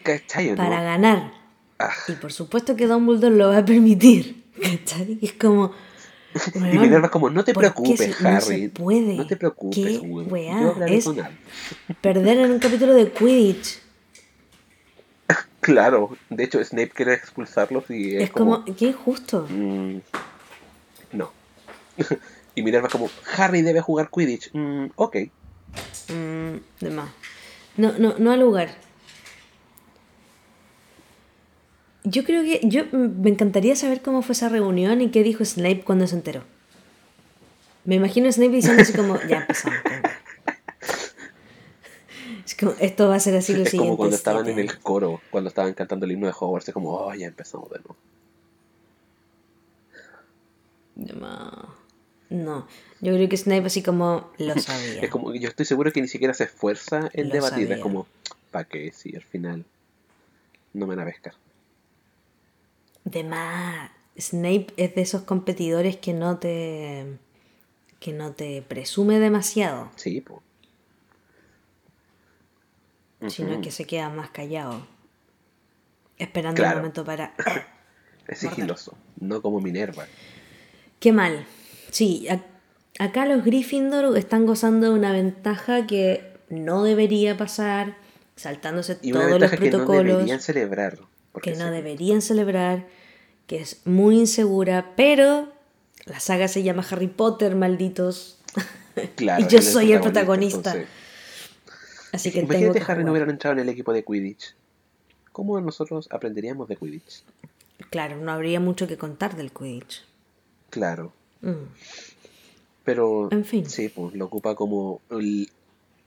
para ganar. Ah, Y por supuesto que Dumbledore lo va a permitir. <laughs> ¿Cachai? Y es como. <laughs> Y Minerva es como, no te ¿por qué preocupes, se- no Harry. se puede? No te preocupes, hablaré Es <laughs> perder en un capítulo de Quidditch. Claro, de hecho Snape quiere expulsarlos y es, Es como, qué injusto. mm, no. y Minerva es como, Harry debe jugar Quidditch. Mm, ok. Mm, de más. No, no, no al lugar. Yo creo que. Yo me encantaría saber cómo fue esa reunión y qué dijo Snape cuando se enteró. Me imagino a Snape diciendo así como, ya empezamos. venga". <laughs> Es como, esto va a ser así lo es siguiente. como cuando estaban en el coro, cuando estaban cantando el himno de Hogwarts, es como, oh, ya empezamos de nuevo. No, yo creo que Snape así como lo <laughs> sabía. Es como, yo estoy seguro que ni siquiera se esfuerza en Lo debatir, sabía. es como, ¿para qué? Si al final no me van a pescar. De más, Snape es de esos competidores que no te que no te presume demasiado, Sí, pues. sino que se queda más callado, esperando Claro. el momento para. <coughs> Es sigiloso, no como Minerva. Qué mal. Sí, ac- acá los Gryffindor están gozando de una ventaja que no debería pasar, saltándose Y una todos los ventaja que no protocolos. deberían celebrar. Porque que no deberían celebrar, que es muy insegura, pero la saga se llama Harry Potter, malditos. <laughs> Claro, y yo soy el protagonista. entonces- Así que tengo que Harry no jugar. hubieran entrado en el equipo de Quidditch. ¿cómo nosotros aprenderíamos de Quidditch? Claro, no habría mucho que contar del Quidditch. Claro. Mm. Pero En fin. sí, pues lo ocupa como el-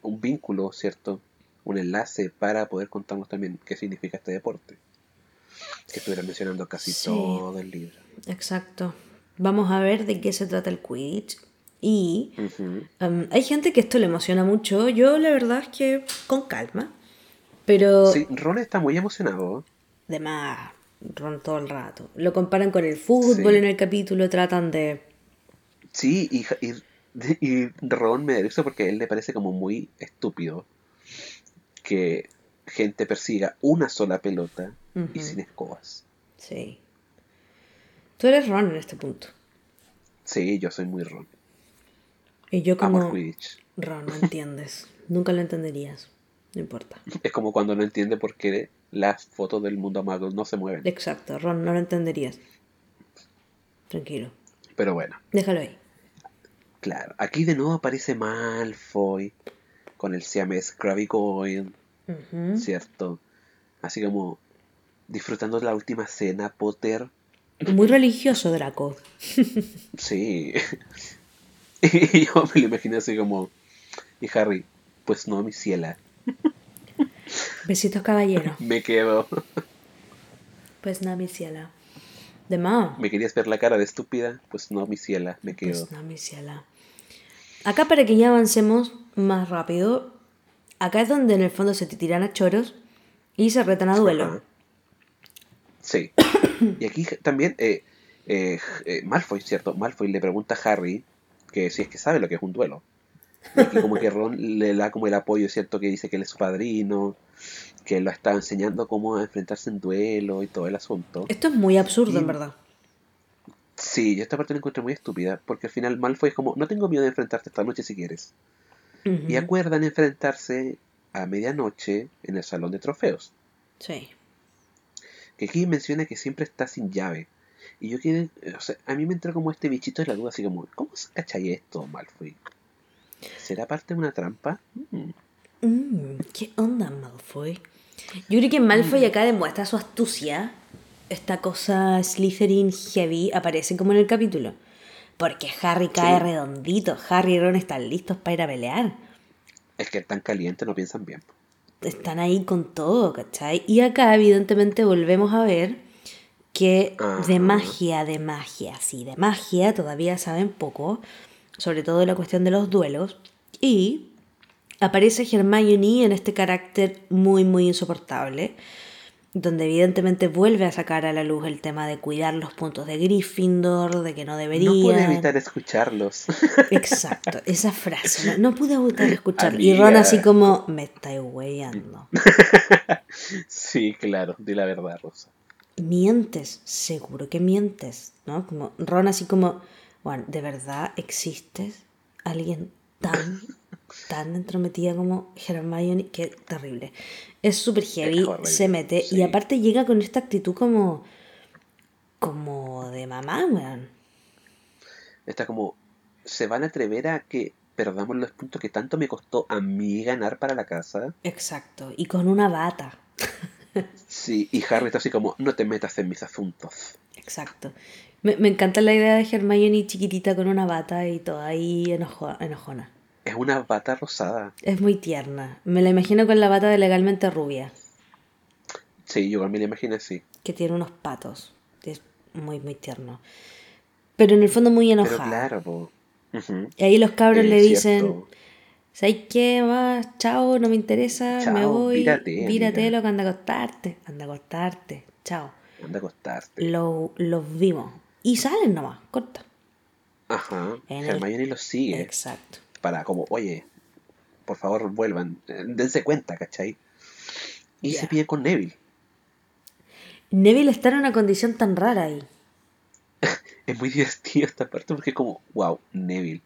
un vínculo, ¿cierto? Un enlace para poder contarnos también qué significa este deporte. Que estuviera mencionando casi Sí. todo el libro. Exacto. Vamos a ver de qué se trata el Quidditch. Y um, hay gente que esto le emociona mucho. Yo la verdad es que con calma. Pero Sí, Ron está muy emocionado. de más, Ron todo el rato. Lo comparan con el fútbol Sí. en el capítulo, tratan de... Sí, y, y, y Ron me risa porque a él le parece como muy estúpido que gente persiga una sola pelota y sin escobas. Sí. Tú eres Ron en este punto. Sí, yo soy muy Ron. Y yo como... Ron, no entiendes. <laughs> Nunca lo entenderías. No importa. Es como cuando no entiende por qué las fotos del mundo amago no se mueven. Exacto, Ron, no lo entenderías. Tranquilo. Pero bueno, Déjalo ahí. claro. Aquí de nuevo aparece Malfoy con el siamés Goyle, Ujú. ¿cierto? Así como disfrutando de la última cena, Potter. Muy religioso, Draco. <laughs> Sí. y <laughs> yo me lo imaginé así como. Y Harry, pues no, mi ciela. Besitos, caballero. <laughs> Me quedo. Pues no, mi ciela. De más. Me querías ver la cara de estúpida. Pues no, mi ciela. Me quedo. Pues no, mi ciela. Acá para que ya avancemos más rápido. Acá es donde en el fondo se te tiran a choros y se retan a duelo. Ajá. Sí. <coughs> Y aquí también eh, eh, eh, Malfoy, ¿cierto? Malfoy le pregunta a Harry que si es que sabe lo que es un duelo. Y aquí como que Ron le da como el apoyo, ¿cierto? Que dice que él es su padrino, que lo está enseñando cómo enfrentarse en duelo y todo el asunto. Esto es muy absurdo, Y- en verdad. Sí, yo esta parte la encuentro muy estúpida, porque al final Malfoy es como, no tengo miedo de enfrentarte esta noche si quieres. Y acuerdan enfrentarse a medianoche en el salón de trofeos. Sí. Que aquí menciona que siempre está sin llave. Y yo quedé, o sea, a mí me entró como este bichito de la duda, así como, ¿cómo se cachai esto, Malfoy? ¿Será parte de una trampa? Mm, Mm, ¿Qué onda, Malfoy? Yo creo que Malfoy acá demuestra su astucia. Esta cosa Slytherin Heavy aparece como en el capítulo. Porque Harry cae Sí. redondito. Harry y Ron están listos para ir a pelear. Es que tan caliente no piensan bien. Están ahí con todo, ¿cachai? Y acá, evidentemente, volvemos a ver que de magia, de magia, sí, de magia todavía saben poco. Sobre todo la cuestión de los duelos. Y aparece Hermione en este carácter muy, muy insoportable, donde evidentemente vuelve a sacar a la luz el tema de cuidar los puntos de Gryffindor, de que no deberían. No pude evitar escucharlos. Exacto, esa frase, no, no pude evitar <laughs> escucharla. Y Ron así como, me estáis weyando. <laughs> sí, claro, di la verdad, Rosa. Mientes, seguro que mientes, ¿no? Como Ron así como, bueno, ¿de verdad existes alguien tan, tan entrometida como Hermione? Qué terrible. Es súper heavy, Es se mete sí. y aparte llega con esta actitud como, como de mamá, weón. Está como, ¿se van a atrever a que perdamos los puntos que tanto me costó a mí ganar para la casa? Exacto, y con una bata. <laughs> Sí, y Harry está así como, no te metas en mis asuntos. Exacto. Me, me encanta la idea de Hermione chiquitita con una bata y toda ahí enojo- enojona. Es una bata rosada. Es muy tierna. Me la imagino con la bata de legalmente rubia, Sí, yo me la imagino así. que tiene unos patos. Es muy, muy tierno. Pero en el fondo muy Pero enojada. claro, po. Y ahí los cabros Es le dicen, cierto. ¿sabes qué más? Chao, no me interesa, me Chao, voy. vírate, Vírate, amiga. loco, anda a acostarte. Anda a acostarte. Chao. Anda a acostarte. Lo- los vimos. Y salen nomás, corta. Ajá. El- Hermione los sigue. Exacto. Para como, oye, por favor vuelvan. eh, Dense cuenta, ¿cachai? Y se pide con Neville. Neville está en una condición tan rara ahí. <laughs> Es muy divertido esta parte porque como, wow, Neville.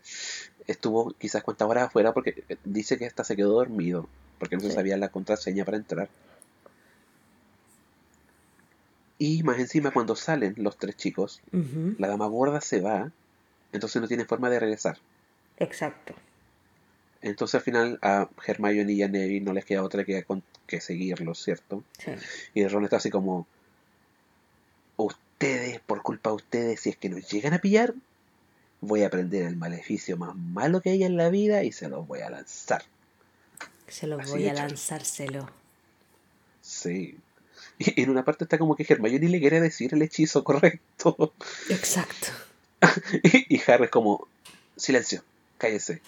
Estuvo quizás cuántas horas afuera porque eh, dice que hasta se quedó dormido. Porque no se sabía la contraseña para entrar. Y más encima cuando salen los tres chicos, la dama gorda se va. Entonces no tiene forma de regresar. Exacto. Entonces al final a Hermione y a Neville no les queda otra que acon- que seguirlos, ¿cierto? Sí. Y Ron está así como, ustedes, por culpa de ustedes, si es que nos llegan a pillar, voy a aprender el maleficio más malo que hay en la vida y se los voy a lanzar. Se los Así voy a hecho. lanzárselo. Sí. Y en una parte está como que Hermione le quiere decir el hechizo correcto. Exacto. <laughs> Y, y Harry es como, silencio, cállese,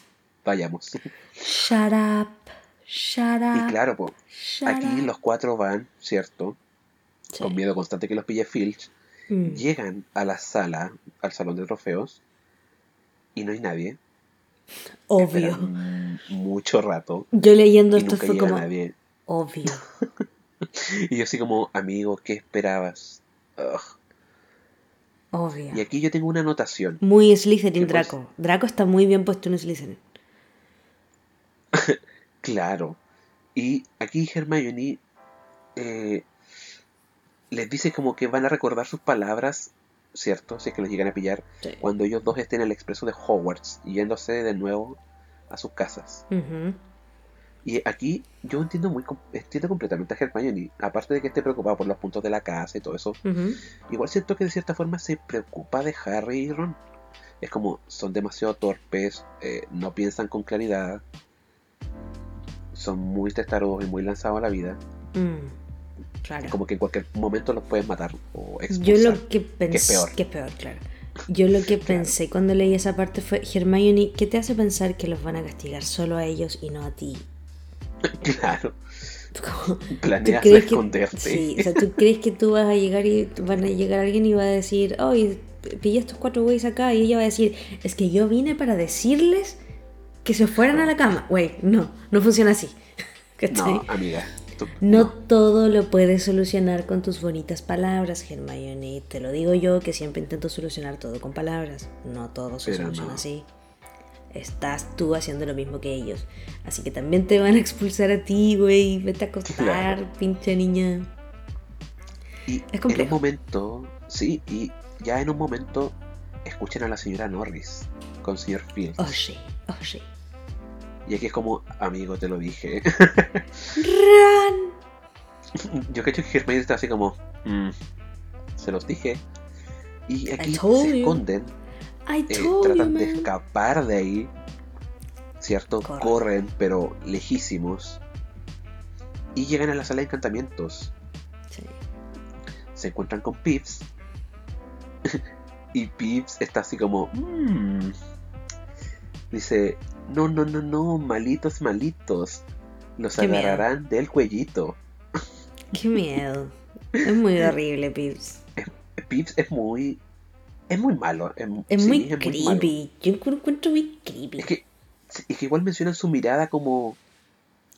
vayamos. Shut up. Shut up. Y claro, pues, aquí up. los cuatro van, ¿cierto? Sí. Con miedo constante que los pille Filch. Mm. Llegan a la sala, al salón de trofeos, y no hay nadie. Obvio. Esperan mucho rato. Yo leyendo Y esto nunca fue como nadie. obvio. <laughs> Y yo así como, amigo, ¿qué esperabas? Ugh. Obvio. Y aquí yo tengo una anotación. Muy Slytherin ¿Qué pues? Draco. Draco está muy bien puesto en Slytherin. Claro. Y aquí Hermione eh, les dice como que van a recordar sus palabras, ¿cierto? Si es que los llegan a pillar, Sí. cuando ellos dos estén en el expreso de Hogwarts, yéndose de nuevo a sus casas. Y aquí yo entiendo muy entiendo completamente a Hermione, aparte de que esté preocupado por los puntos de la casa y todo eso, igual siento que de cierta forma se preocupa de Harry y Ron. Es como son demasiado torpes, eh, no piensan con claridad, son muy testarudos y muy lanzados a la vida. Mm. Claro. Como que en cualquier momento los pueden matar o Yo expulsar. lo que pensé. peor. Que es peor, claro. Yo lo que <laughs> pensé cuando leí esa parte fue: Hermione, ¿qué te hace pensar que los van a castigar solo a ellos y no a ti? <laughs> Claro, Como, ¿Tú planeas que, esconderte. sí, o sea, ¿tú crees que tú vas a llegar y van a llegar alguien y va a decir, oye, pillé estos cuatro güeyes acá? Y ella va a decir, es que yo vine para decirles que se fueran a la cama. Güey, no, no funciona así. <laughs> No, amiga. tú- No todo lo puedes solucionar con tus bonitas palabras, Hermione. Te lo digo yo que siempre intento solucionar todo con palabras. No todo se Pero soluciona no. así. Estás tú haciendo lo mismo que ellos. Así que también te van a expulsar a ti, güey. Vete a acostar, Claro. pinche niña. Y Es en un complejo. momento, sí, y ya en un momento escuchan a la señora Norris con señor Fields. Oh, sí, oh, sí. Y aquí es como, amigo, te lo dije. Run. <laughs> Yo cacho que Hermione está así como, "Mm, se los dije. Y aquí se esconden, eh, you, tratan de escapar de ahí, ¿cierto? Corren. Corren, pero lejísimos. Y llegan a la sala de encantamientos. Sí. Se encuentran con Pips. <laughs> y Pips está así como, "Mm". dice, no, no, no, no, malitos, malitos. Los Qué miedo. agarrarán del cuellito. Qué miedo. Es muy <laughs> horrible, Pips. Pips es muy. Es muy malo. Es, Es sí, muy es creepy. Yo lo encuentro muy creepy. Es que, es que igual mencionan su mirada como,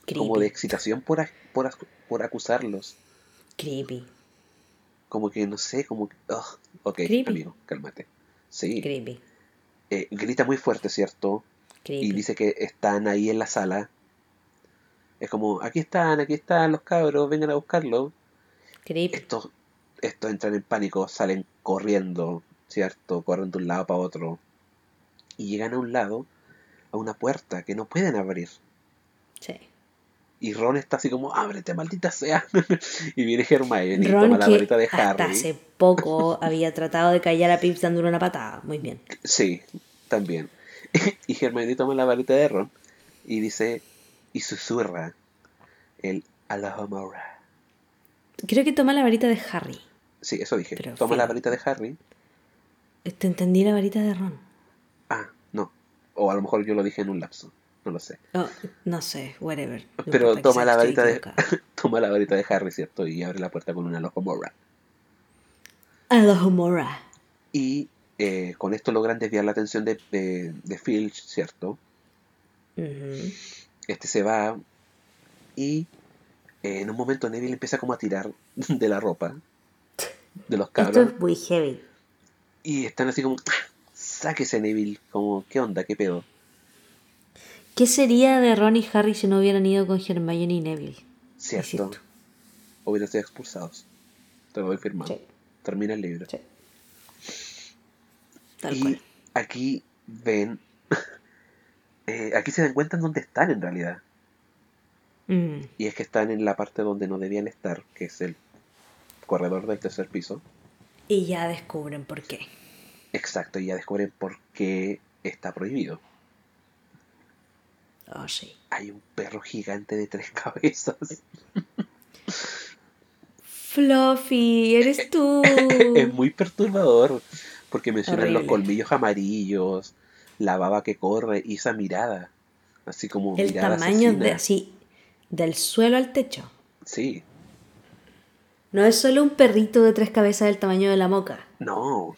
creepy. como de excitación por, por, por acusarlos. Creepy. Como que no sé, como que. Ok, Creepy. amigo, cálmate. Sí, Creepy. eh, grita muy fuerte, ¿cierto? Creepy. Y dice que están ahí en la sala. Es como, aquí están, aquí están los cabros, vengan a buscarlo. Creepy. Estos, estos entran en pánico, salen corriendo, ¿cierto? Corren de un lado para otro. Y llegan a un lado, a una puerta que no pueden abrir. Sí. Y Ron está así como, ábrete, maldita sea. <laughs> y viene Hermione y toma la varita de hasta Harry. hace poco había tratado de callar a Pips dándole una patada. Muy bien. Sí, también. <laughs> y Hermione toma la varita de Ron y dice, y susurra el Alohomora. Creo que toma la varita de Harry. Sí, eso dije. Pero toma la varita de Harry. Te entendí la varita de Ron. Ah, no. O a lo mejor yo lo dije en un lapso. No lo sé. Oh, no sé, whatever. No Pero toma la varita de <laughs> toma la varita de Harry, ¿cierto? Y abre la puerta con una Alohomora. Alohomora. Y eh, con esto logran desviar la atención de, de, de Filch, ¿cierto? Este se va y eh, en un momento Neville empieza como a tirar de la ropa de los Esto cabros es muy heavy. y están así como "Ah, sáquese Neville, como ¿qué onda? ¿Qué pedo? ¿Qué sería de Ron y Harry si no hubieran ido con Hermione y Neville? Cierto. Hubieran sido expulsados. Te lo doy firmado. Sí. Termina el libro. Sí. Tal y cual. aquí ven, <laughs> eh, aquí se dan cuenta en dónde están en realidad. Mm. Y es que están en la parte donde no debían estar, que es el corredor del tercer piso. Y ya descubren por qué. Exacto, y ya descubren por qué está prohibido. Oh, sí. Hay un perro gigante de tres <laughs> cabezas. Fluffy, eres <laughs> tú. es muy perturbador porque mencionan los colmillos amarillos, la baba que corre y esa mirada. Así como El mirada tamaño de así, del suelo al techo. Sí, No es solo un perrito de tres cabezas del tamaño de la moca. no,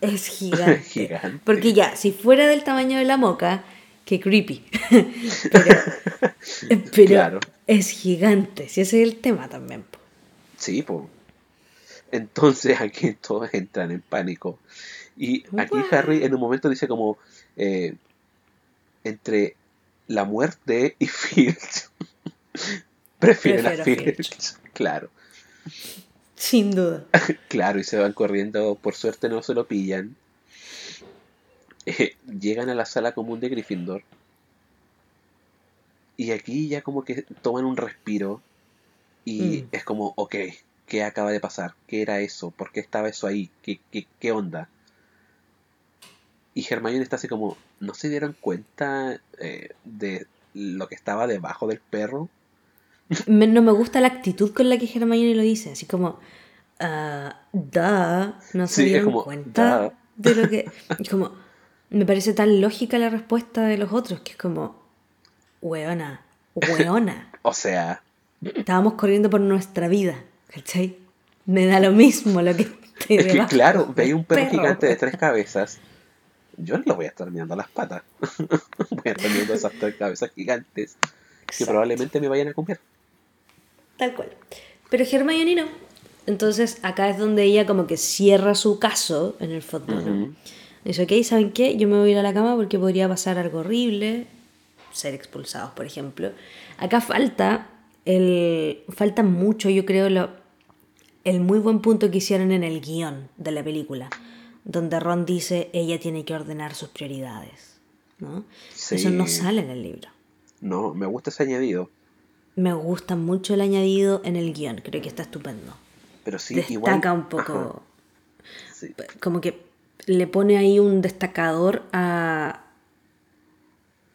Es <laughs> gigante. Gigante. Porque ya, si fuera del tamaño de la moca, qué creepy. <laughs> pero <laughs> pero Claro. es gigante. Si ese es el tema también. po. sí, pues. Entonces <laughs> aquí todos entran en pánico. Y aquí? Harry en un momento dice como eh, entre la muerte y <laughs> Filch. Prefiere la Prefiero a Filch. <laughs> Claro, Sin duda. claro, y se van corriendo. Por suerte no se lo pillan. Eh, llegan a la sala común de Gryffindor. Y aquí ya como que toman un respiro. Y Mm. es como, ok, ¿qué acaba de pasar? ¿Qué era eso? ¿Por qué estaba eso ahí? ¿Qué, qué, qué onda? Y Hermione está así como, ¿no se dieron cuenta eh, de lo que estaba debajo del perro? Me- no me gusta la actitud con la que Hermione lo dice. Así como, ah, duh, no se Sí, dieron como, cuenta duh. de lo que. Es como, me parece tan lógica la respuesta de los otros que es como, weona, weona. <laughs> O sea, Estábamos corriendo por nuestra vida, ¿cachai? Me da lo mismo lo que <laughs> esté es que claro, veis un perro, perro. gigante de tres cabezas. Yo no lo voy a estar mirando las patas. <laughs> voy a estar mirando esas tres cabezas gigantes que probablemente me vayan a comer. Tal cual. Pero Hermione no. Entonces acá es donde ella como que cierra su caso, en el fondo, ¿no? Ujú. Dice, ok, ¿saben qué? Yo me voy a ir a la cama porque podría pasar algo horrible, ser expulsados, por ejemplo. Acá falta, el, falta mucho, yo creo, lo, el muy buen punto que hicieron en el guion de la película, donde Ron dice, ella tiene que ordenar sus prioridades, ¿no? Sí. Eso no sale en el libro. No, me gusta ese añadido. Me gusta mucho el añadido en el guion, creo que está estupendo. Pero sí, Destaca igual. un poco, sí. como que le pone ahí un destacador a,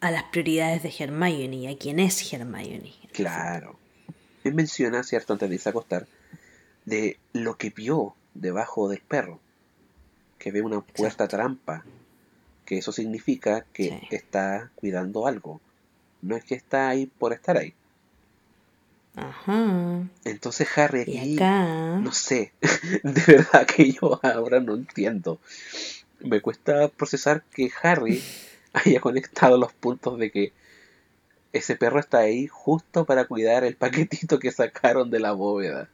a las prioridades de Hermione y a quién es Hermione. Claro. Él menciona, ¿cierto? Antes de irse a acostar, de lo que vio debajo del perro. Que ve una puerta trampa. Que eso significa que Sí. está cuidando algo. No es que está ahí por estar ahí. Ajá. Entonces Harry Y aquí, acá. no sé, <laughs> de verdad que yo ahora no entiendo. Me cuesta procesar que Harry <laughs> haya conectado los puntos de que ese perro está ahí justo para cuidar el paquetito que sacaron de la bóveda.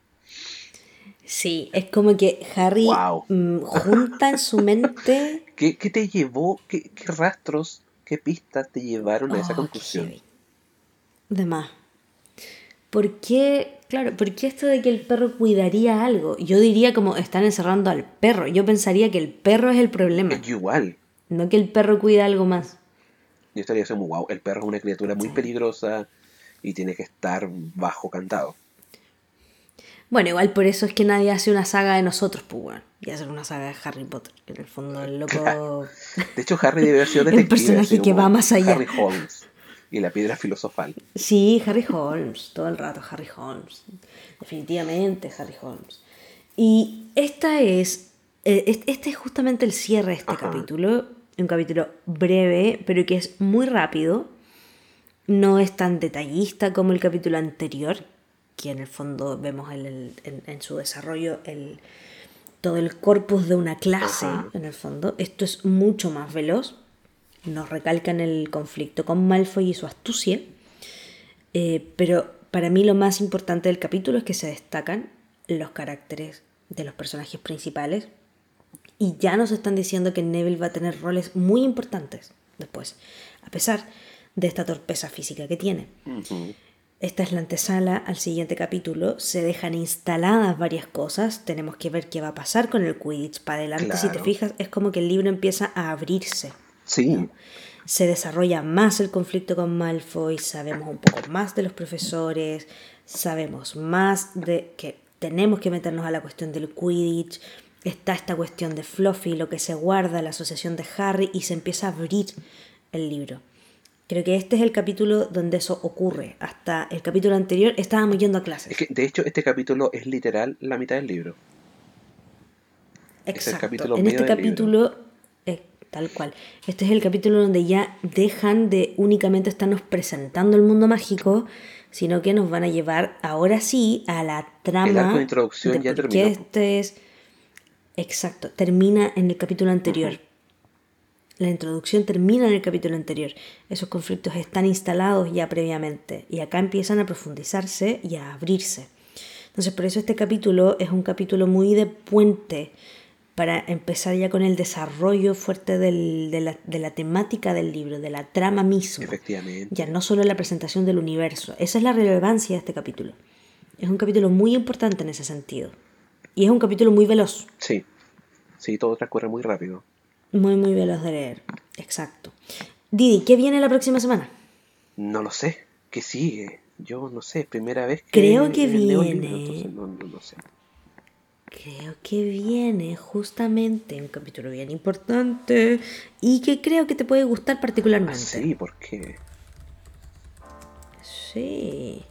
Sí, es como que Harry Wow. mm, junta en su mente. <laughs> ¿Qué, qué te llevó? ¿Qué, qué rastros, qué pistas te llevaron a esa Oh, conclusión? De más. ¿Por qué? Claro, ¿por qué esto de que el perro cuidaría algo? Yo diría como están encerrando al perro. Yo pensaría que el perro es el problema, Es igual. no que el perro cuida algo más. Yo estaría como, wow, el perro es una criatura muy peligrosa y tiene que estar bajo cantado. Bueno, igual por eso es que nadie hace una saga de nosotros, pues bueno. Y hacer una saga de Harry Potter. Que en el fondo el loco. De hecho, Harry debe haber sido <laughs> detective. personaje así que va más allá. Harry Holmes y la piedra filosofal. Sí, Harry Holmes, todo el rato Harry Holmes. Definitivamente Harry Holmes. Y esta es. eh, es- Este es justamente el cierre de este Ajá. capítulo. Un capítulo breve, pero que es muy rápido. No es tan detallista como el capítulo anterior, que en el fondo vemos en, el- en- en su desarrollo el, todo el corpus de una clase, Ajá. en el fondo. Esto es mucho más veloz. Nos recalcan el conflicto con Malfoy y su astucia. Eh, pero para mí lo más importante del capítulo es que se destacan los caracteres de los personajes principales. Y ya nos están diciendo que Neville va a tener roles muy importantes después, a pesar de esta torpeza física que tiene. Esta es la antesala al siguiente capítulo. Se dejan instaladas varias cosas. Tenemos que ver qué va a pasar con el Quidditch para adelante. Si te fijas, es como que el libro empieza a abrirse. Sí, se desarrolla más el conflicto con Malfoy, sabemos un poco más de los profesores, sabemos más de que tenemos que meternos a la cuestión del Quidditch, está esta cuestión de Fluffy, lo que se guarda, la asociación de Harry y se empieza a abrir el libro. Creo que este es el capítulo donde eso ocurre. Hasta el capítulo anterior estábamos yendo a clases. Es que, de hecho, este capítulo es literal la mitad del libro. Exacto. Es el capítulo en este capítulo, eh, tal cual. Este es el capítulo donde ya dejan de únicamente estarnos presentando el mundo mágico, sino que nos van a llevar ahora sí a la trama. El arco de introducción ya terminó. Este es. Exacto, termina en el capítulo anterior. La introducción termina en el capítulo anterior. Esos conflictos están instalados ya previamente y acá empiezan a profundizarse y a abrirse. Entonces por eso este capítulo es un capítulo muy de puente para empezar ya con el desarrollo fuerte de, la, temática del libro, de la trama misma. Efectivamente. Ya no solo la presentación del universo. Esa es la relevancia de este capítulo. Es un capítulo muy importante en ese sentido. Y es un capítulo muy veloz. Sí, sí, todo transcurre muy rápido. Muy, muy veloz de leer. Exacto. Didi, ¿qué viene la próxima semana? No lo sé. ¿Qué sigue? Yo no sé, primera vez que. Creo que viene. no, no, sé. Creo que viene justamente un capítulo bien importante y que creo que te puede gustar particularmente. Ah, sí, ¿por qué? Sí,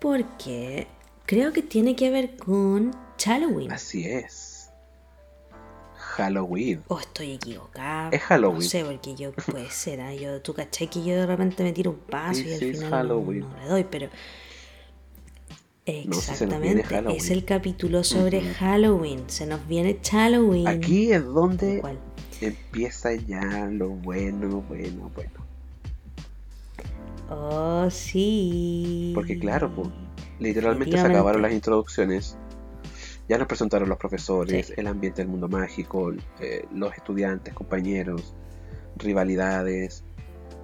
porque creo que tiene que ver con Halloween. Así es. Halloween. O estoy equivocada. Es Halloween. No sé, porque yo puede ser. ¿eh? Yo, tú caché que yo de repente me tiro un paso y al final no, le doy, pero. Exactamente, es el capítulo sobre Halloween. Se nos viene Halloween. Aquí es donde empieza ya lo bueno, bueno, bueno. Oh, sí. Porque claro, pues, literalmente se acabaron las introducciones ya nos presentaron los profesores, el ambiente del mundo mágico, eh, los estudiantes, compañeros, rivalidades,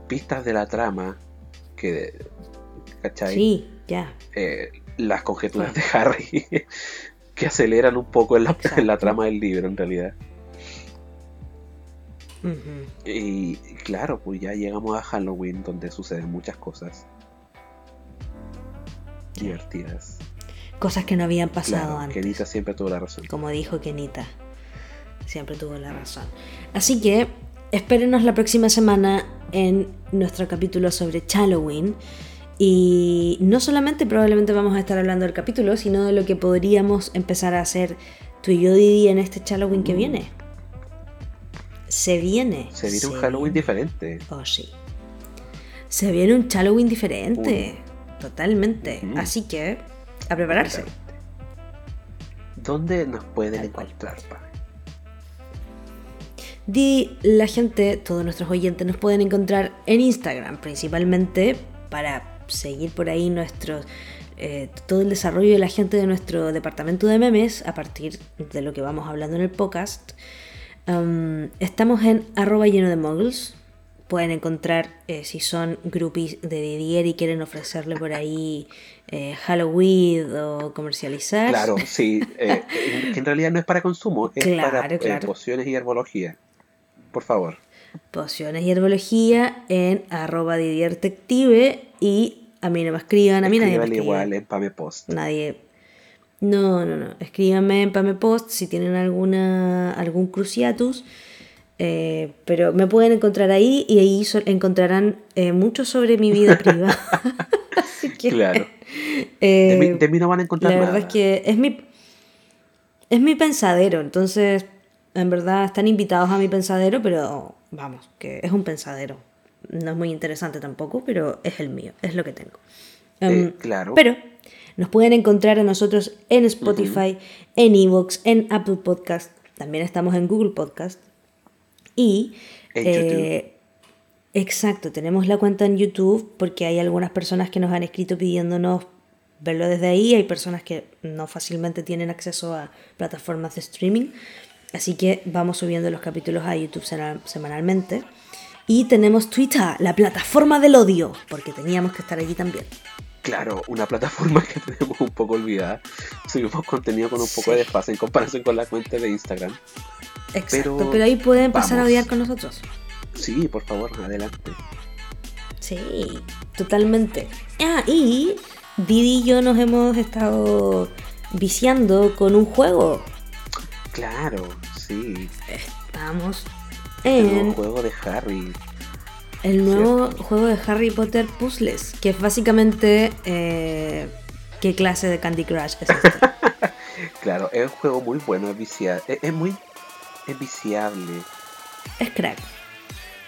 pistas de la trama, que, ¿cachai? Sí, ya. Eh, las conjeturas de Harry, <laughs> que aceleran un poco en la, la, trama del libro, en realidad. Y claro, pues ya llegamos a Halloween, donde suceden muchas cosas divertidas. Cosas que no habían pasado antes. Kenita siempre tuvo la razón. Como dijo Kenita. Siempre tuvo la razón. Así que espérenos la próxima semana en nuestro capítulo sobre Halloween. Y no solamente probablemente vamos a estar hablando del capítulo, sino de lo que podríamos empezar a hacer tú y yo, Didi, en este Halloween que mm. viene. Se viene. Se viene un Halloween diferente. Oh, sí. Se viene un Halloween diferente. Totalmente. Así que a prepararse. ¿Dónde nos pueden encontrar, Di la gente, todos nuestros oyentes nos pueden encontrar en Instagram principalmente para seguir por ahí nuestro eh, todo el desarrollo de la gente de nuestro departamento de memes a partir de lo que vamos hablando en el podcast. Um, estamos en arroba lleno de muggles pueden encontrar eh, si son groupies de Didier y quieren ofrecerle por ahí eh, Halloween o comercializar. Claro, sí, eh, <laughs> en, realidad no es para consumo, es para eh, pociones y herbología. Por favor. Pociones y herbología en arroba Didiertective y a mí no me escriban, a mí nadie me igual en Pamepost. Nadie. No, no, no. Escríbanme en Pamepost si tienen alguna algún cruciatus eh, pero me pueden encontrar ahí y ahí encontrarán eh, mucho sobre mi vida <laughs> privada. <laughs> Así que, claro. Eh, de, mí, no van a encontrar la nada. verdad es que es mi, es mi pensadero, entonces en verdad están invitados a mi pensadero, pero vamos, que es un pensadero. No es muy interesante tampoco, pero es el mío, es lo que tengo. Em, claro. Pero nos pueden encontrar a nosotros en Spotify, en Evox, en Apple Podcast. También estamos en Google Podcast. Y... Eh, exacto, tenemos la cuenta en YouTube porque hay algunas personas que nos han escrito pidiéndonos verlo desde ahí. Hay personas que no fácilmente tienen acceso a plataformas de streaming. Así que vamos subiendo los capítulos a YouTube semanalmente. Y tenemos Twitter, la plataforma del odio, porque teníamos que estar allí también. Claro, una plataforma <laughs> que tenemos un poco olvidada. Subimos contenido con un poco de desfase en comparación con la cuenta de Instagram. Exacto, pero, ahí pueden pasar a odiar con nosotros. Sí, por favor, adelante. Sí, totalmente. Ah, y Didi y yo nos hemos estado viciando con un juego. Claro, sí. Estamos El nuevo en juego de Harry. el nuevo juego de Harry Potter Puzzles, que es básicamente... eh, ¿Qué clase de Candy Crush es este? <laughs> Claro, es un juego muy bueno, es viciable. Es, es muy. Es viciable. es crack.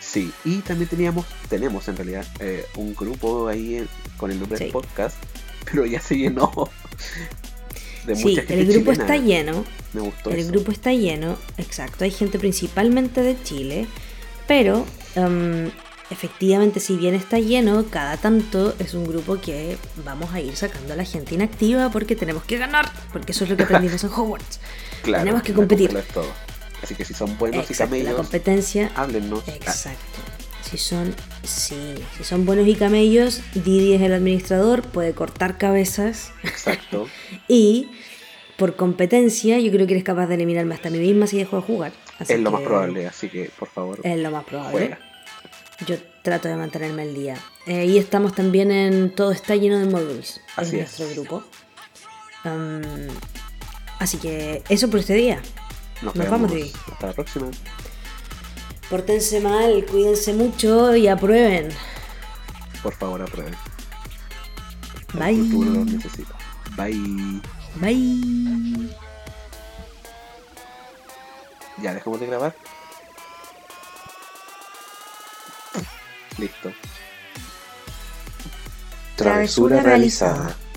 Sí, y también teníamos, tenemos en realidad, eh, un grupo ahí en- con el nombre Sí. del podcast, pero ya se llenó <laughs> de Sí, mucha gente el grupo chilena. está lleno. Me gustó El eso. grupo está lleno, exacto. Hay gente principalmente de Chile, pero em, efectivamente, si bien está lleno, cada tanto es un grupo que vamos a ir sacando a la gente inactiva porque tenemos que ganar, porque eso es lo que aprendimos en <laughs> Hogwarts. Claro, tenemos que competir. todo. Así que si son buenos Exacto, y la camellos, competencia. háblennos. Exacto. Si son, sí, si son buenos y camellos, Didi es el administrador, puede cortar cabezas exacto. <laughs> y por competencia yo creo que eres capaz de eliminarme hasta a mí misma si dejo de jugar. Así es lo más probable, así que por favor, Es lo más probable. juega. Yo trato de mantenerme al día. Eh, y estamos también en Todo está lleno de módulos. Así en es. nuestro grupo. Um, así que eso por este día. Nos, Nos vamos, Didi. Hasta la próxima. Pórtense mal, cuídense mucho y aprueben. Por favor, aprueben. El Bye. futuro los necesita. Bye. Bye. Ya dejamos de grabar. Travesura Travesura realizada. realizada.